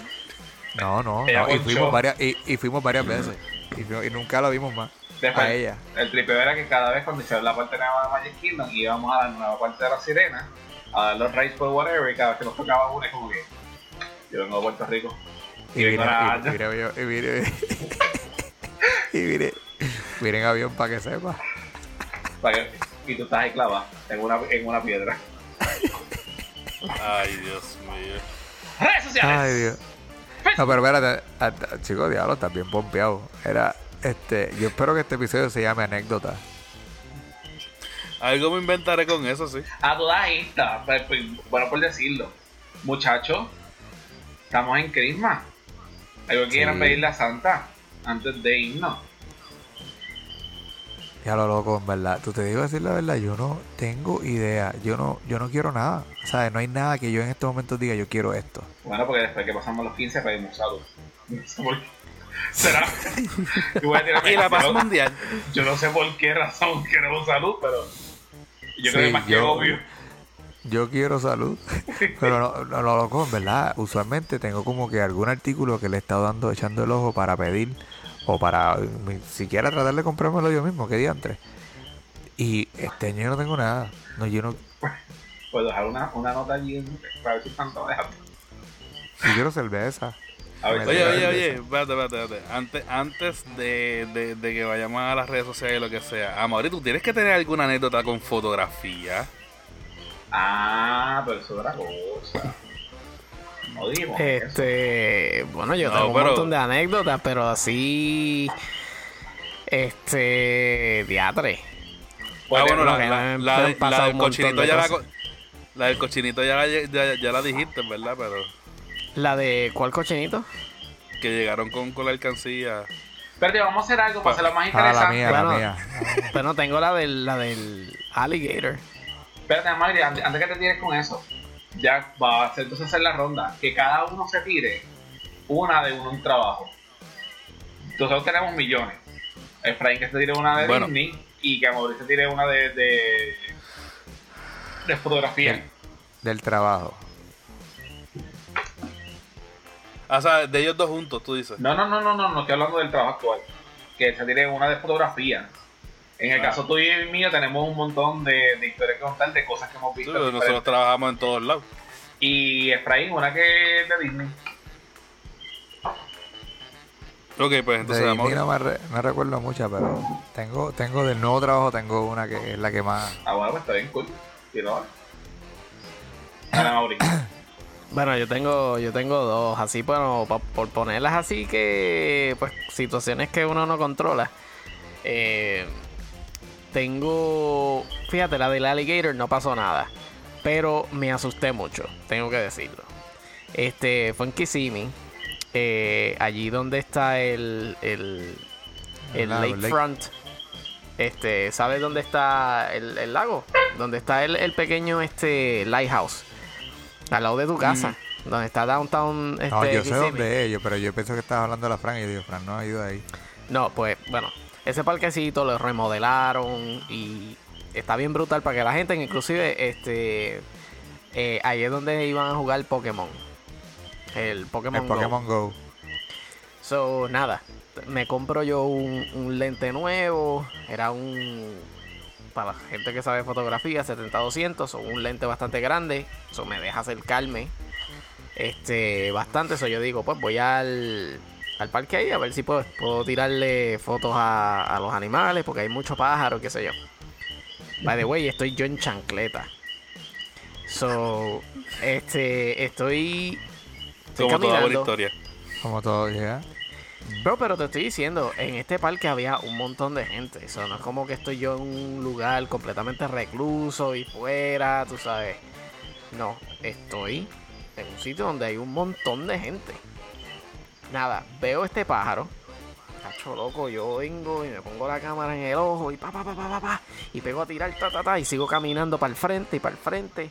No, no, no, y fuimos varias, y, y fuimos varias veces. Y, y nunca la vimos más. Después, A ella. el tripeo era que cada vez cuando hicieron la parte nueva de Magic Kingdom íbamos a la nueva parte de la sirena, a dar los raids por whatever, y cada vez que nos tocaba una es como que, yo vengo de Puerto Rico. Y Y vine, y, mire, yo- y mire, y mire, mire en avión para que sepa. para que- y tú estás ahí en una, en una piedra. Ay, Dios mío. Redes sociales. Ay, Dios. No, pero espérate, a- a- chico, diablo, estás bien pompeado. Era, este, yo espero que este episodio se llame anécdota. Algo me inventaré con eso, sí. A todas estas, pues, pues, bueno por decirlo, muchachos, estamos en Christmas. Algo que quieran Sí. pedirle a Santa antes de irnos. Ya lo loco, en verdad. Tú te digo decir la verdad, yo no tengo idea. Yo no, yo no quiero nada. ¿Sabes? No hay nada que yo en estos momentos diga, yo quiero esto. Bueno, porque después que pasamos los 15 pedimos salud. No sé por qué. ¿Será? Yo, voy a tirarme- Y la paz mundial. yo no sé por qué razón queremos salud, pero yo creo que Sí, es más que yo- obvio. Yo quiero salud. Pero no, no, no, loco, en verdad, usualmente tengo como que algún artículo que le he estado dando, echando el ojo para pedir o para ni siquiera tratar de comprármelo yo mismo, que diantre. Y este año yo no tengo nada. No, yo no. Puedo dejar una, una nota allí para ver si me deja. Yo quiero cerveza. A ver, Me Oye, oye, oye, espérate, espérate, espérate. Antes, antes de, de, de que vayamos a las redes sociales y lo que sea, Amaury, ¿tú tienes que tener alguna anécdota con fotografía? Ah, pero eso es otra cosa. No eso. Este, bueno, yo No, tengo un pero- montón de anécdotas, pero así. Este. Diatre. Pues, ah, bueno, no, la, la, de- del cochinito de ya la, la del cochinito ya la, ya, ya la dijiste, ¿verdad? Pero La de ¿cuál cochinito? que llegaron con, con la alcancía. Espérate, vamos a hacer algo para hacerlo más Ah, la interesante. mía, la Bueno. mía. Pero tengo la del, la del alligator. Espérate, Magri, antes, antes que te tires con eso, ya va a hacer, entonces hacer la ronda. Que cada uno se tire una de uno un trabajo. Nosotros tenemos millones. Efraín que se tire una de Bueno. Disney y que Mauricio se tire una de, de, de fotografía. Del, del trabajo. Ah, o sea, de ellos dos juntos, tú dices. No, no, no, no, no, no estoy hablando del trabajo actual. Que se tire una de fotografía. En el Ah. caso tuyo y mío tenemos un montón de, de historias que contar, de cosas que hemos Sí, visto. pero nosotros diferentes. trabajamos en todos lados. Y Efraín, una que es de Disney. Ok, pues entonces, de. Disney no, me re- no recuerdo muchas, pero tengo, tengo del nuevo trabajo, tengo una que es la que más. Ah, bueno, pues está bien cool. Y no. Bueno, yo tengo, yo tengo dos, así bueno, pa- por ponerlas así que, pues, situaciones que uno no controla. Eh, tengo, fíjate, la del alligator no pasó nada, pero me asusté mucho, tengo que decirlo. Este, fue en Kissimmee, eh, allí donde está el, el, lake. lakefront. Este, ¿sabes dónde está el, el lago? Donde está el, el pequeño este lighthouse. Al lado de tu casa. Donde está downtown este, No, yo sé Kissimmee. dónde es, yo, pero yo pienso que estabas hablando de la Fran y yo digo, Fran no ha ido ahí. No, pues, bueno, ese parquecito lo remodelaron y está bien brutal para que la gente, inclusive, este, eh, ahí es donde iban a jugar Pokémon. El Pokémon El Go. Pokémon Go. So, nada, me compro yo un, un lente nuevo, era un, para la gente que sabe fotografía, 70-200, o un lente bastante grande, eso me deja acercarme, este, bastante, eso yo digo, pues voy al, al parque ahí a ver si puedo, puedo tirarle fotos a, a los animales, porque hay muchos pájaros, qué sé yo. By the way, estoy yo en chancleta. So, este, estoy, estoy Como toda buena caminando. historia. Como todo llega. Bro, pero te estoy diciendo, en este parque había un montón de gente. Eso no es como que estoy yo en un lugar completamente recluso y fuera, tú sabes. No, estoy en un sitio donde hay un montón de gente. Nada, veo este pájaro. Cacho loco, yo vengo y me pongo la cámara en el ojo y pa pa pa pa pa, pa, y pego a tirar ta ta ta y sigo caminando para el frente y para el frente.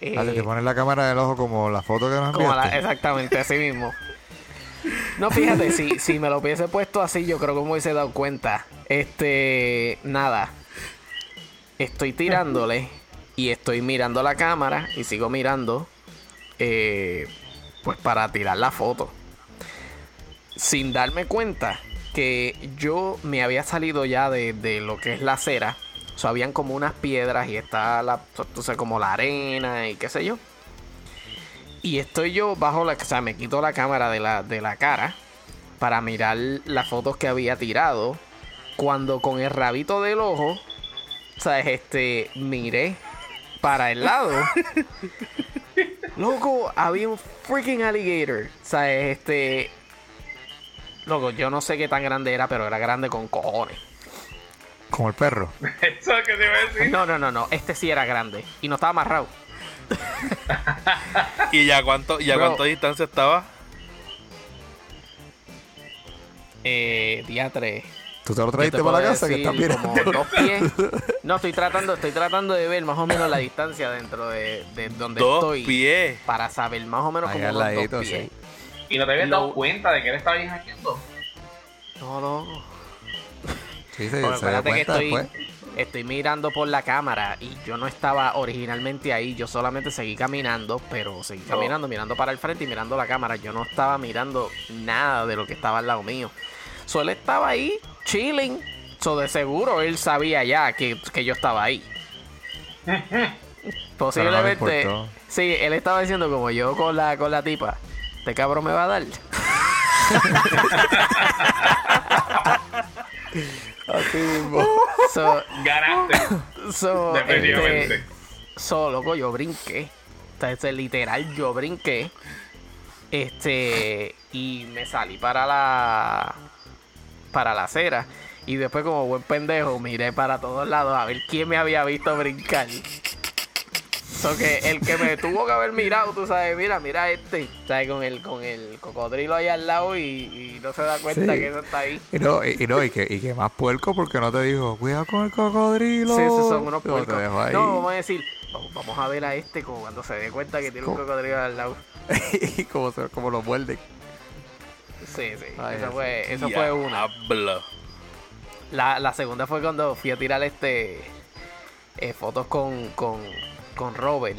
Eh, Ah, te pones la cámara del ojo como la foto que nos como la- exactamente, así mismo. No, fíjate, si, si me lo hubiese puesto así, yo creo que me hubiese dado cuenta. Este, nada. Estoy tirándole y estoy mirando la cámara y sigo mirando, eh, pues para tirar la foto. Sin darme cuenta que yo me había salido ya de, de lo que es la acera. O sea, habían como unas piedras y está la, entonces como la arena y qué sé yo. Y estoy yo bajo la... O sea, me quito la cámara de la, de la cara para mirar las fotos que había tirado. Cuando con el rabito del ojo, ¿sabes? Este, miré para el lado. Loco, había un freaking alligator. ¿Sabes? Este... Loco, yo no sé qué tan grande era, pero era grande con cojones. Como el perro. Eso es que te iba a decir. No, no, no, no. Este sí era grande. Y no estaba amarrado. ¿Y ya cuánto, ya Bro. cuánto distancia estaba? Eh, día 3. ¿Tú te lo trajiste te para la casa que estás mirando? como dos pies. No, estoy tratando, estoy tratando de ver más o menos la distancia dentro de, de donde Dos estoy. pies. Para saber más o menos Ahí unos ladito, dos pies. sí. Y no te habías Lo- dado cuenta de que él estaba ahí hackeando. No, no. Sí, se dio acuérdate que estoy, después. estoy mirando por la cámara y yo no estaba originalmente ahí. Yo solamente seguí caminando, pero seguí No. caminando, mirando para el frente y mirando la cámara. Yo no estaba mirando nada de lo que estaba al lado mío. Solo estaba ahí, chilling. So, de seguro él sabía ya que, que yo estaba ahí. Posiblemente. importó. sí, él estaba diciendo como yo con la, con la tipa. Este cabrón me va a dar. Así mismo. So, Ganaste. so, Definitivamente. este, so, loco, yo brinqué. Sea, este, literal, yo brinqué. Este, y me salí para la, para la acera. Y después, como buen pendejo, miré para todos lados a ver quién me había visto brincar. So que el que me tuvo que haber mirado, tú sabes, mira, mira este, ¿sabes? Con el, con el cocodrilo ahí al lado y, y no se da cuenta Sí. que eso está ahí. Y no, y, y no, y que, y que más puerco porque no te dijo, cuidado con el cocodrilo. Sí, esos son unos puercos. No, vamos a decir, vamos, a ver a este como cuando se dé cuenta que tiene un cocodrilo al lado. y como, se- como lo muerden. Sí, sí, Ay, eso fue, eso fue una. La, la segunda fue cuando fui a tirar este eh, fotos con, con, con Robert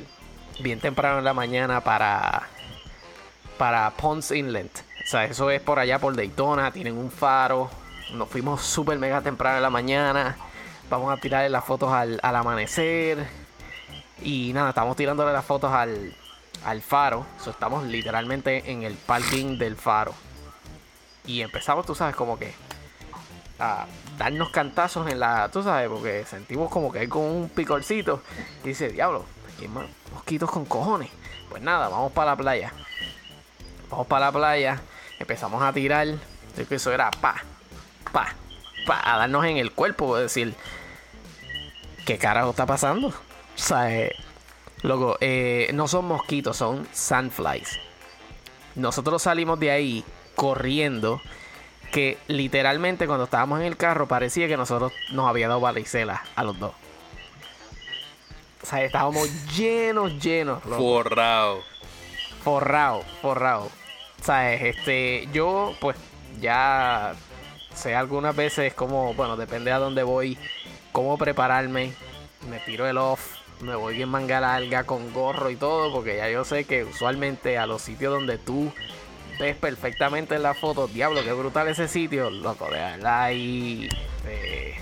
bien temprano en la mañana para para Ponce Inlet. O sea, eso es por allá por Daytona, tienen un faro. Nos fuimos súper mega temprano en la mañana. Vamos a tirarle las fotos al, al amanecer. Y nada, estamos tirándole las fotos al, al faro. So, estamos literalmente en el parking del faro. Y empezamos, tú sabes, como que a darnos cantazos en la, tú sabes, porque sentimos como que hay como un picorcito. Y dice, diablo, Y más, mosquitos con cojones. Pues nada, vamos para la playa. Vamos para la playa. Empezamos a tirar. Que eso era pa, pa, pa, a darnos en el cuerpo. Decir, ¿qué carajo está pasando? O sea, eh, loco, eh, no son mosquitos, son sandflies. Nosotros salimos de ahí corriendo. Que literalmente cuando estábamos en el carro parecía que nosotros nos había dado varicela a los dos. O sea, estábamos llenos, llenos. loco Forrado. forrado, forrado. ¿Sabes? Este, yo, pues, ya sé algunas veces cómo, bueno, depende a dónde voy, cómo prepararme. Me tiro el off, me voy en manga larga con gorro y todo, porque ya yo sé que usualmente a los sitios donde tú ves perfectamente en la foto, diablo, qué brutal ese sitio, loco, de verdad ahí. eh,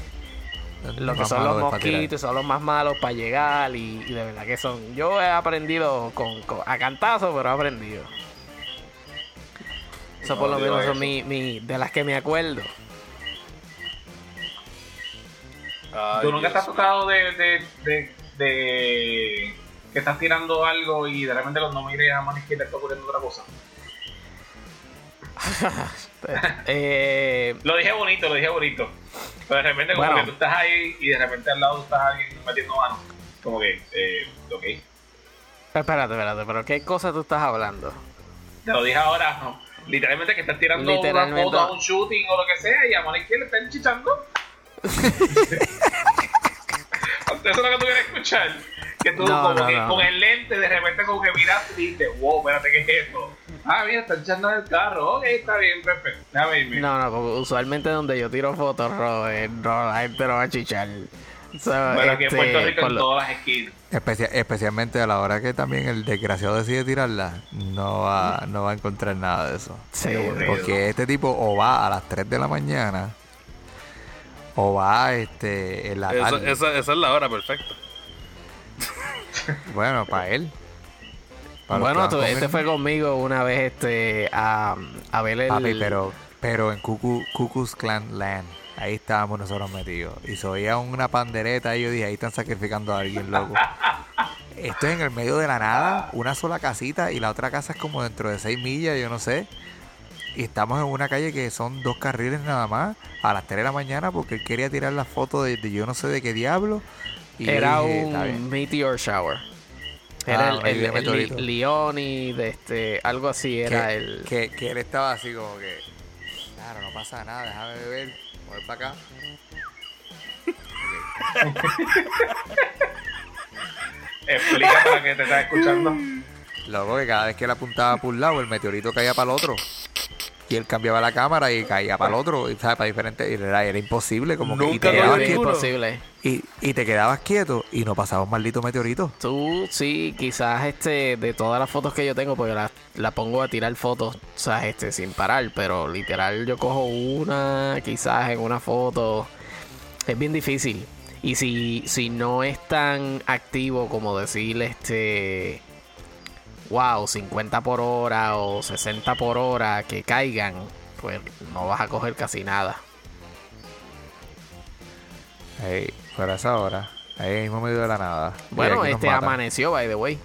lo que son los mosquitos son los más malos para llegar y, y de verdad que son. Yo he aprendido con, con- a cantazo, pero he aprendido. Eso por lo menos son mi, mi- de las que me acuerdo. Ay, ¿Tú nunca Dios estás tocado de, de, de, de que estás tirando algo y de repente cuando mires a mano izquierda está ocurriendo otra cosa? Eh, Lo dije bonito, lo dije bonito. Pero de repente como Bueno. que tú estás ahí y de repente al lado tú estás alguien metiendo mano. Como que, eh, ok. espérate, espérate, pero ¿qué cosa tú estás hablando? Te lo dije ahora, no. Literalmente que estás tirando una Literalmente. foto a un shooting o lo que sea y a mano izquierda están chichando. Eso es lo que tú quieres escuchar. Que tú No, como no, que no, con el lente de repente como que miraste y dijiste, wow, espérate, ¿qué es esto? Ah, mira, están echando en el carro. Ok, está bien, perfecto. Déjame irme. No, no, porque usualmente donde yo tiro fotos, Robert, no, la gente no va a chichar. So, Bueno, aquí en este, Puerto Rico en lo- todas las esquinas. Especia- especialmente a la hora que también el desgraciado decide tirarla, no va, no va a encontrar nada de eso. Sí. Porque este tipo o va a las 3 de la mañana o va este, en la Esa, tarde. esa, esa es la hora perfecta. Bueno, para él. Para bueno, tú- este fue conmigo una vez este a, a ver el. Papi, pero, pero en Cucu, Cucu's Clan Land, ahí estábamos nosotros metidos. Y se oía una pandereta y yo dije, ahí están sacrificando a alguien, loco. Esto es en el medio de la nada, una sola casita y la otra casa es como dentro de 6 millas, yo no sé. Y estamos en una calle que son dos carriles nada más, a las 3 de la mañana, porque él quería tirar la foto de, de yo no sé de qué diablo. Y Era un meteor shower. Ah, Era una el, el, el, meteorito. Li- Leoni, de este, algo así era que, el. que, que él estaba así como que, claro, no pasa nada, déjame beber, voy para acá. Explica para que te estás escuchando. Luego que cada vez que él apuntaba por un lado, el meteorito caía para el otro. Y él cambiaba la cámara y caía para el otro, y, ¿sabes? Para diferentes. y Era, era imposible, como que. Y Nunca te, lo quedabas vi. es quieto, imposible. y, y te quedabas quieto y no pasaba un maldito meteorito. Tú, sí, quizás este, de todas las fotos que yo tengo, porque la, la pongo a tirar fotos, o sea, este, sin parar, pero literal yo cojo una, quizás en una foto. Es bien difícil. Y si, si no es tan activo como decir, este, wow, 50 por hora o 60 por hora que caigan, pues no vas a coger casi nada. Ey, fuera esa hora. Ahí mismo medio de la nada. Bueno, este amaneció, by the way.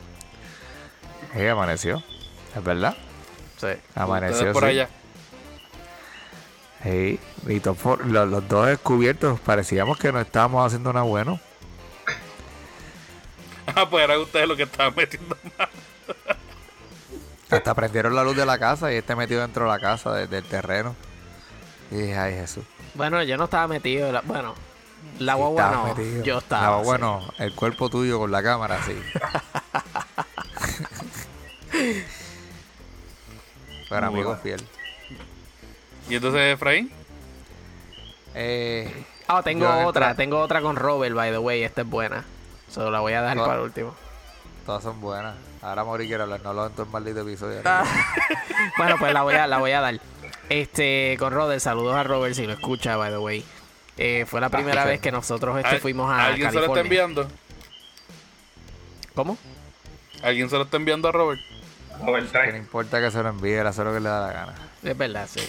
Ey, amaneció. Es verdad. Sí. Amaneció. Por sí. allá. Ey, y por- los, los dos descubiertos parecíamos que no estábamos haciendo nada bueno. Ah, pues eran ustedes los que estaban metiendo más. Hasta prendieron la luz de la casa y este metido dentro de la casa, de- del terreno. Y dije, ay Jesús. Bueno, yo no estaba metido. la- bueno, la Sí, guagua no. metido. Yo estaba. La guagua sí. no, el cuerpo tuyo con la cámara, sí. Pero Muy amigo bueno. fiel. Y entonces, Efraín, Eh, Ah, tengo voy a otra. entrar. Tengo otra con Robert, by the way. Esta es buena. Solo la voy a dejar Ah. para el último. todas son buenas. Ahora Mori quiere hablar, no lo en todo el maldito episodio. Ah. bueno, pues la voy a, la voy a dar. Este, con Robert, saludos a Robert si lo escucha, by the way. Eh, fue la primera vez que nosotros este, ¿al- fuimos a ¿alguien se lo está enviando? ¿Cómo? ¿Alguien se lo está enviando a Robert? Robert, trae. no importa que se lo envíe, él hace lo que le da la gana. Es verdad, sí.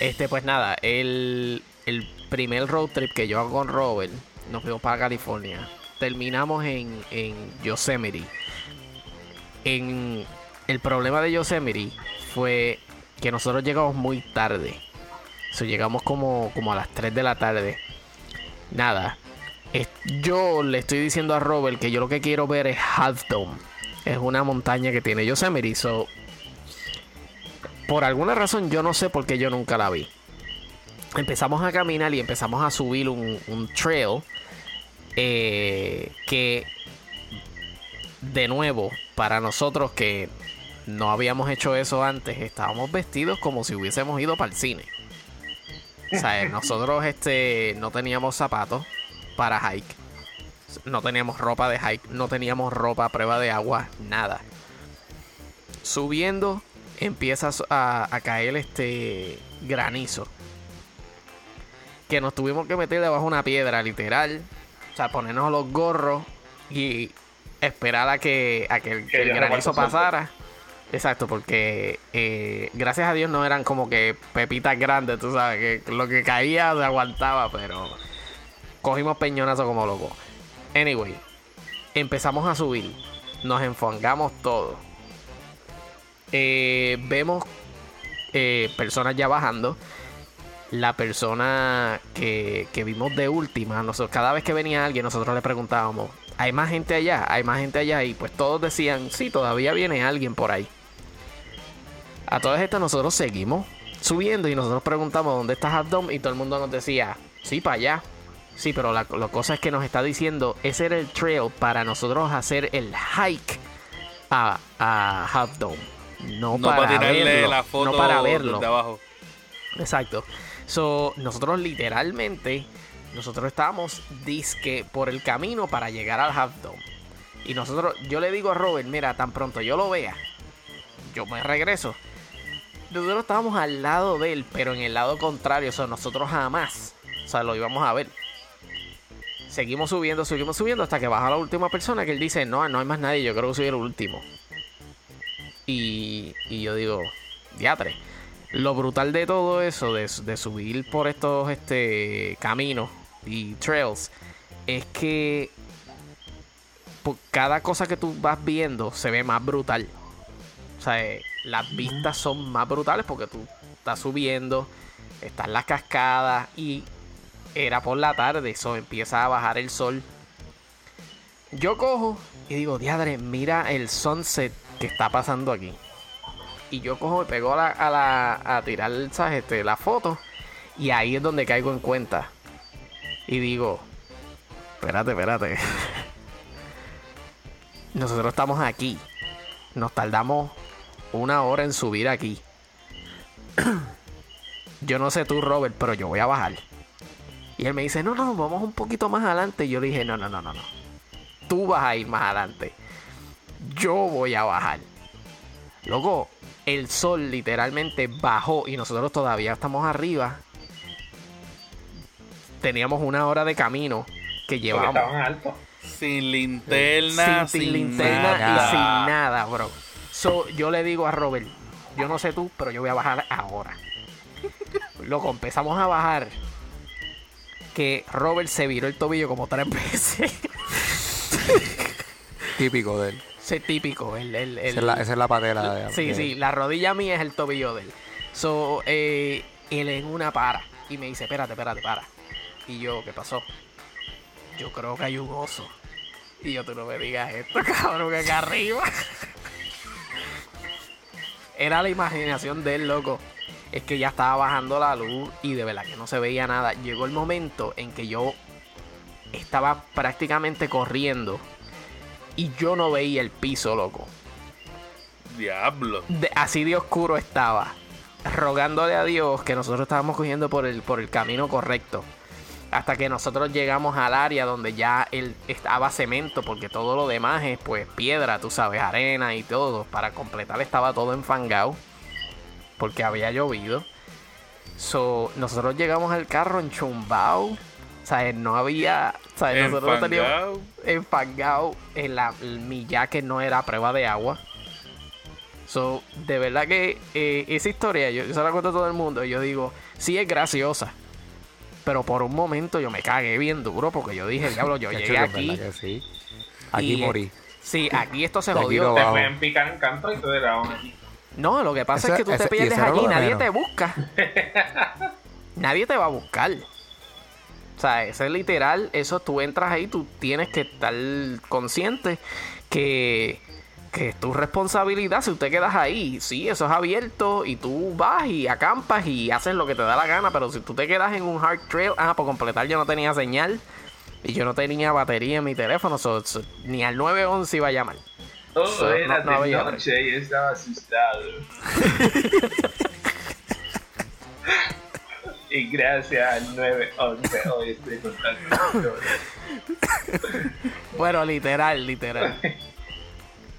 Este, pues nada, el, el primer road trip que yo hago con Robert, nos fuimos para California. terminamos en, en Yosemite. En el problema de Yosemite fue que nosotros llegamos muy tarde. Llegamos como, como a las 3 de la tarde. Nada. Yo le estoy diciendo a Robert que yo lo que quiero ver es Half Dome. Es una montaña que tiene Yosemite. So, por alguna razón yo no sé por qué yo nunca la vi. Empezamos a caminar y empezamos a subir un, un trail eh, que de nuevo para nosotros que no habíamos hecho eso antes estábamos vestidos como si hubiésemos ido para el cine. O sea, nosotros este no teníamos zapatos para hike. No teníamos ropa de hike, no teníamos ropa a prueba de agua, nada. Subiendo empieza a, a caer este granizo. Que nos tuvimos que meter debajo de una piedra, literal. O sea, ponernos los gorros y esperar a que, a que, el- que el Dios granizo pasara. Exacto, porque eh, gracias a Dios no eran como que pepitas grandes, tú sabes, que lo que caía se aguantaba, pero cogimos peñonazo como locos. Anyway, empezamos a subir, nos enfangamos todos. Eh, vemos eh, personas ya bajando. La persona que, que vimos de última, nosotros, cada vez que venía alguien, nosotros le preguntábamos, ¿hay más gente allá? ¿Hay más gente allá? Y pues todos decían, sí, todavía viene alguien por ahí. A todas estas nosotros seguimos subiendo y nosotros preguntamos, ¿dónde está Half Dome? Y todo el mundo nos decía, sí, para allá. Sí, pero la, la cosa es que nos está diciendo, ese era el trail para nosotros hacer el hike a, a Half Dome. No, No para, para tirarle verlo, la foto no para verlo. desde abajo. Exacto. So, nosotros literalmente, nosotros estábamos disque por el camino para llegar al Half Dome. Y nosotros, yo le digo a Robert, mira, tan pronto yo lo vea, yo me regreso. Nosotros estábamos al lado de él, pero en el lado contrario, o sea, nosotros jamás, o sea, lo íbamos a ver. Seguimos subiendo, seguimos subiendo hasta que baja la última persona que él dice, no, no hay más nadie, yo creo que soy el último. Y, y yo digo, diatre. Lo brutal de todo eso, de, de subir por estos este, caminos y trails, es que por cada cosa que tú vas viendo se ve más brutal. O sea, eh, las vistas son más brutales porque tú estás subiendo, están las cascadas y era por la tarde, eso empieza a bajar el sol. Yo cojo y digo, diadre, mira el sunset que está pasando aquí. Y yo cojo y pego a, la, a, la- a tirar. Este, la foto. Y ahí es donde caigo en cuenta. Y digo, espérate, espérate. Nosotros estamos aquí. Nos tardamos una hora en subir aquí. Yo no sé tú, Robert, pero yo voy a bajar. Y él me dice, no, no, vamos un poquito más adelante. Y yo dije, no, no, no, no, no. Tú vas a ir más adelante. Yo voy a bajar. Luego, el sol literalmente bajó y nosotros todavía estamos arriba. Teníamos una hora de camino que estaban altos. Sin linterna, sin, sin, sin linterna nada. y sin nada, bro. So, yo le digo a Robert, yo no sé tú, pero yo voy a bajar ahora. Loco, empezamos a bajar. Que Robert se viró el tobillo como tres veces. Típico de él. Ese típico, el, el, el- Esa es la, esa es la patela de Sí, de- sí, la rodilla mía es el tobillo de él. So, eh, él en una para y me dice, espérate, espérate, para. Y yo, ¿qué pasó? Yo creo que hay un oso. Y yo, tú no me digas esto, cabrón, que acá arriba. Era la imaginación de él, loco. Es que ya estaba bajando la luz y de verdad que no se veía nada. Llegó el momento en que yo estaba prácticamente corriendo y yo no veía el piso, loco Diablo. de- así de oscuro estaba, rogándole a Dios que nosotros estábamos cogiendo por el, por el camino correcto. Hasta que nosotros llegamos al área donde ya él estaba cemento, porque todo lo demás es pues piedra, tú sabes, arena y todo. Para completar estaba todo enfangado, porque había llovido. So, nosotros llegamos al carro enchumbado. O sea, no había. O sea, nosotros teníamos Enfangado. En la, mi jacket no era prueba de agua. So, de verdad que eh, esa historia, yo, yo se la cuento a todo el mundo. Y yo digo, sí es graciosa. Pero por un momento yo me cagué bien duro porque yo dije, diablo, yo llegué aquí. sí. Aquí y- morí. Sí, aquí esto se jodió. no Te picar en canto y te aún aquí. No, lo que pasa Ese- es que tú ese- te y pierdes aquí, de nadie te busca. nadie te va a buscar. O sea, eso es literal, eso tú entras ahí, tú tienes que estar consciente que, que es tu responsabilidad si usted quedas ahí. Sí, eso es abierto y tú vas y acampas y haces lo que te da la gana, pero si tú te quedas en un hard trail, ah, por completar yo no tenía señal y yo no tenía batería en mi teléfono, so- so- ni al 911 iba a llamar. Oh, So, era no- no de noche y estaba asustado. y gracias al 911 hoy estoy contando. Bueno, literal, literal.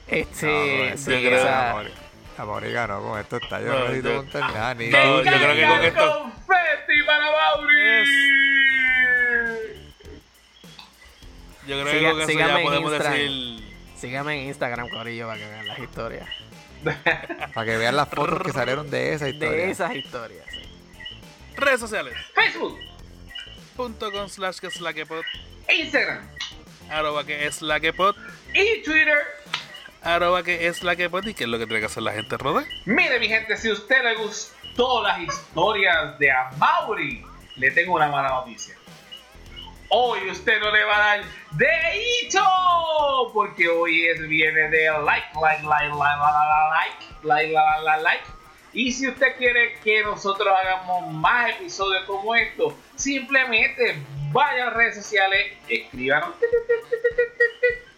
Este, No, no, sí, yo creo- esa- Amor- con esto está. Yo No, necesito contar nada. Ni No, tú, yo creo que con esto- ¡Confetti para Mauri! Yo creo Siga- que con eso síganme ya en podemos Instagram. decir. Sígame en Instagram, Corillo, para que vean las historias. Para que vean las fotos que salieron de esa historia. De esas historias. sí. Redes sociales. Facebook, Punto com slash que es la que pod. Instagram Arroba que es la que pod. y Twitter. Arroba que es la que pod. ¿Y qué es lo que tiene que hacer la gente, Rode? Mire, mi gente, si a usted le gustó las historias de Amaury, le tengo una mala noticia. Hoy usted no le va a dar dedito, porque hoy es viene de like, like, like, like, like, like, like, like, like, like. Y si usted quiere que nosotros hagamos más episodios como estos, simplemente vaya a redes sociales, escríbanos.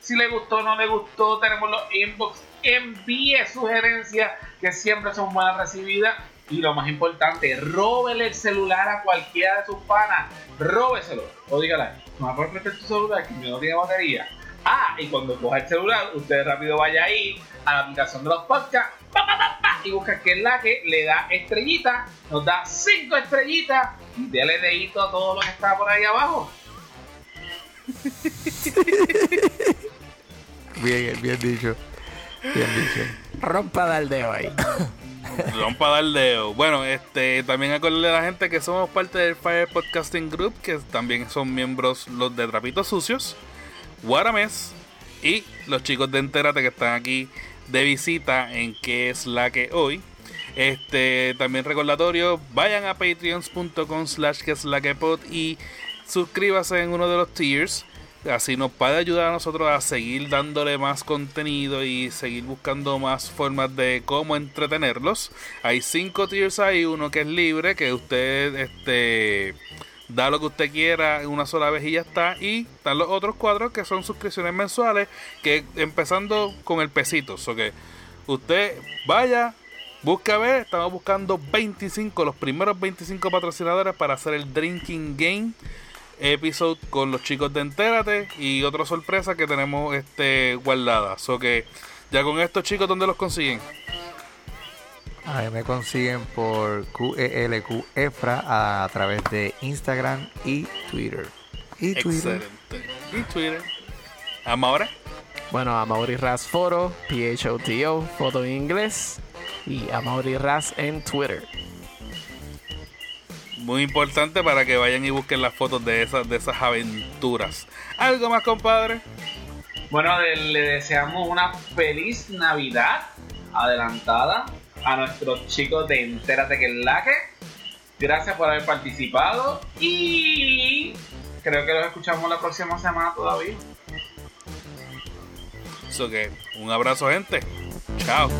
Si le gustó o no le gustó, tenemos los inbox. Envíe sugerencias que siempre son buenas recibidas. Y lo más importante, róbele el celular a cualquiera de sus panas. Róbeselo. O dígale, no me prestar tu celular que no tiene batería. Ah, y cuando coja el celular, usted rápido vaya ahí a la aplicación de los podcasts y busca que es la que le da estrellita, nos da cinco estrellitas y dele dedito a todo lo que está por ahí abajo. Bien, bien dicho. Bien dicho. Rompa dar dedo ahí. Para dar dedo. Bueno, este, también acordarle a la gente que somos parte del Fire Podcasting Group, que también son miembros los de Trapitos Sucios, Guaramés y los chicos de Entérate que están aquí de visita en que es la que hoy. Este, también recordatorio, vayan a patreons.com slash que es la que pod y suscríbase en uno de los tiers. Así nos puede ayudar a nosotros a seguir dándole más contenido y seguir buscando más formas de cómo entretenerlos. Hay cinco tiers ahí, uno que es libre, que usted este da lo que usted quiera una sola vez y ya está. Y están los otros cuatro que son suscripciones mensuales, que empezando con el pesito. So que usted vaya, busca ver, estamos buscando 25, los primeros 25 patrocinadores para hacer el Drinking Game episode con los chicos de Entérate y otra sorpresa que tenemos este guardada. So que ya con estos chicos, ¿dónde los consiguen? A mí me consiguen por QELQ EFRA a través de Instagram y Twitter. Y Twitter. Excelente. Y Twitter. Ahora. Bueno, a Mauri Ras Photo, P-H-O-T-O, foto en inglés. Y a Mauri Ras en Twitter. Muy importante para que vayan y busquen las fotos de esas, de esas aventuras. ¿Algo más, compadre? Bueno, le, deseamos una feliz Navidad adelantada a nuestros chicos de Entérate que que. Gracias por haber participado y creo que los escuchamos la próxima semana todavía. So que un abrazo, gente. Chao.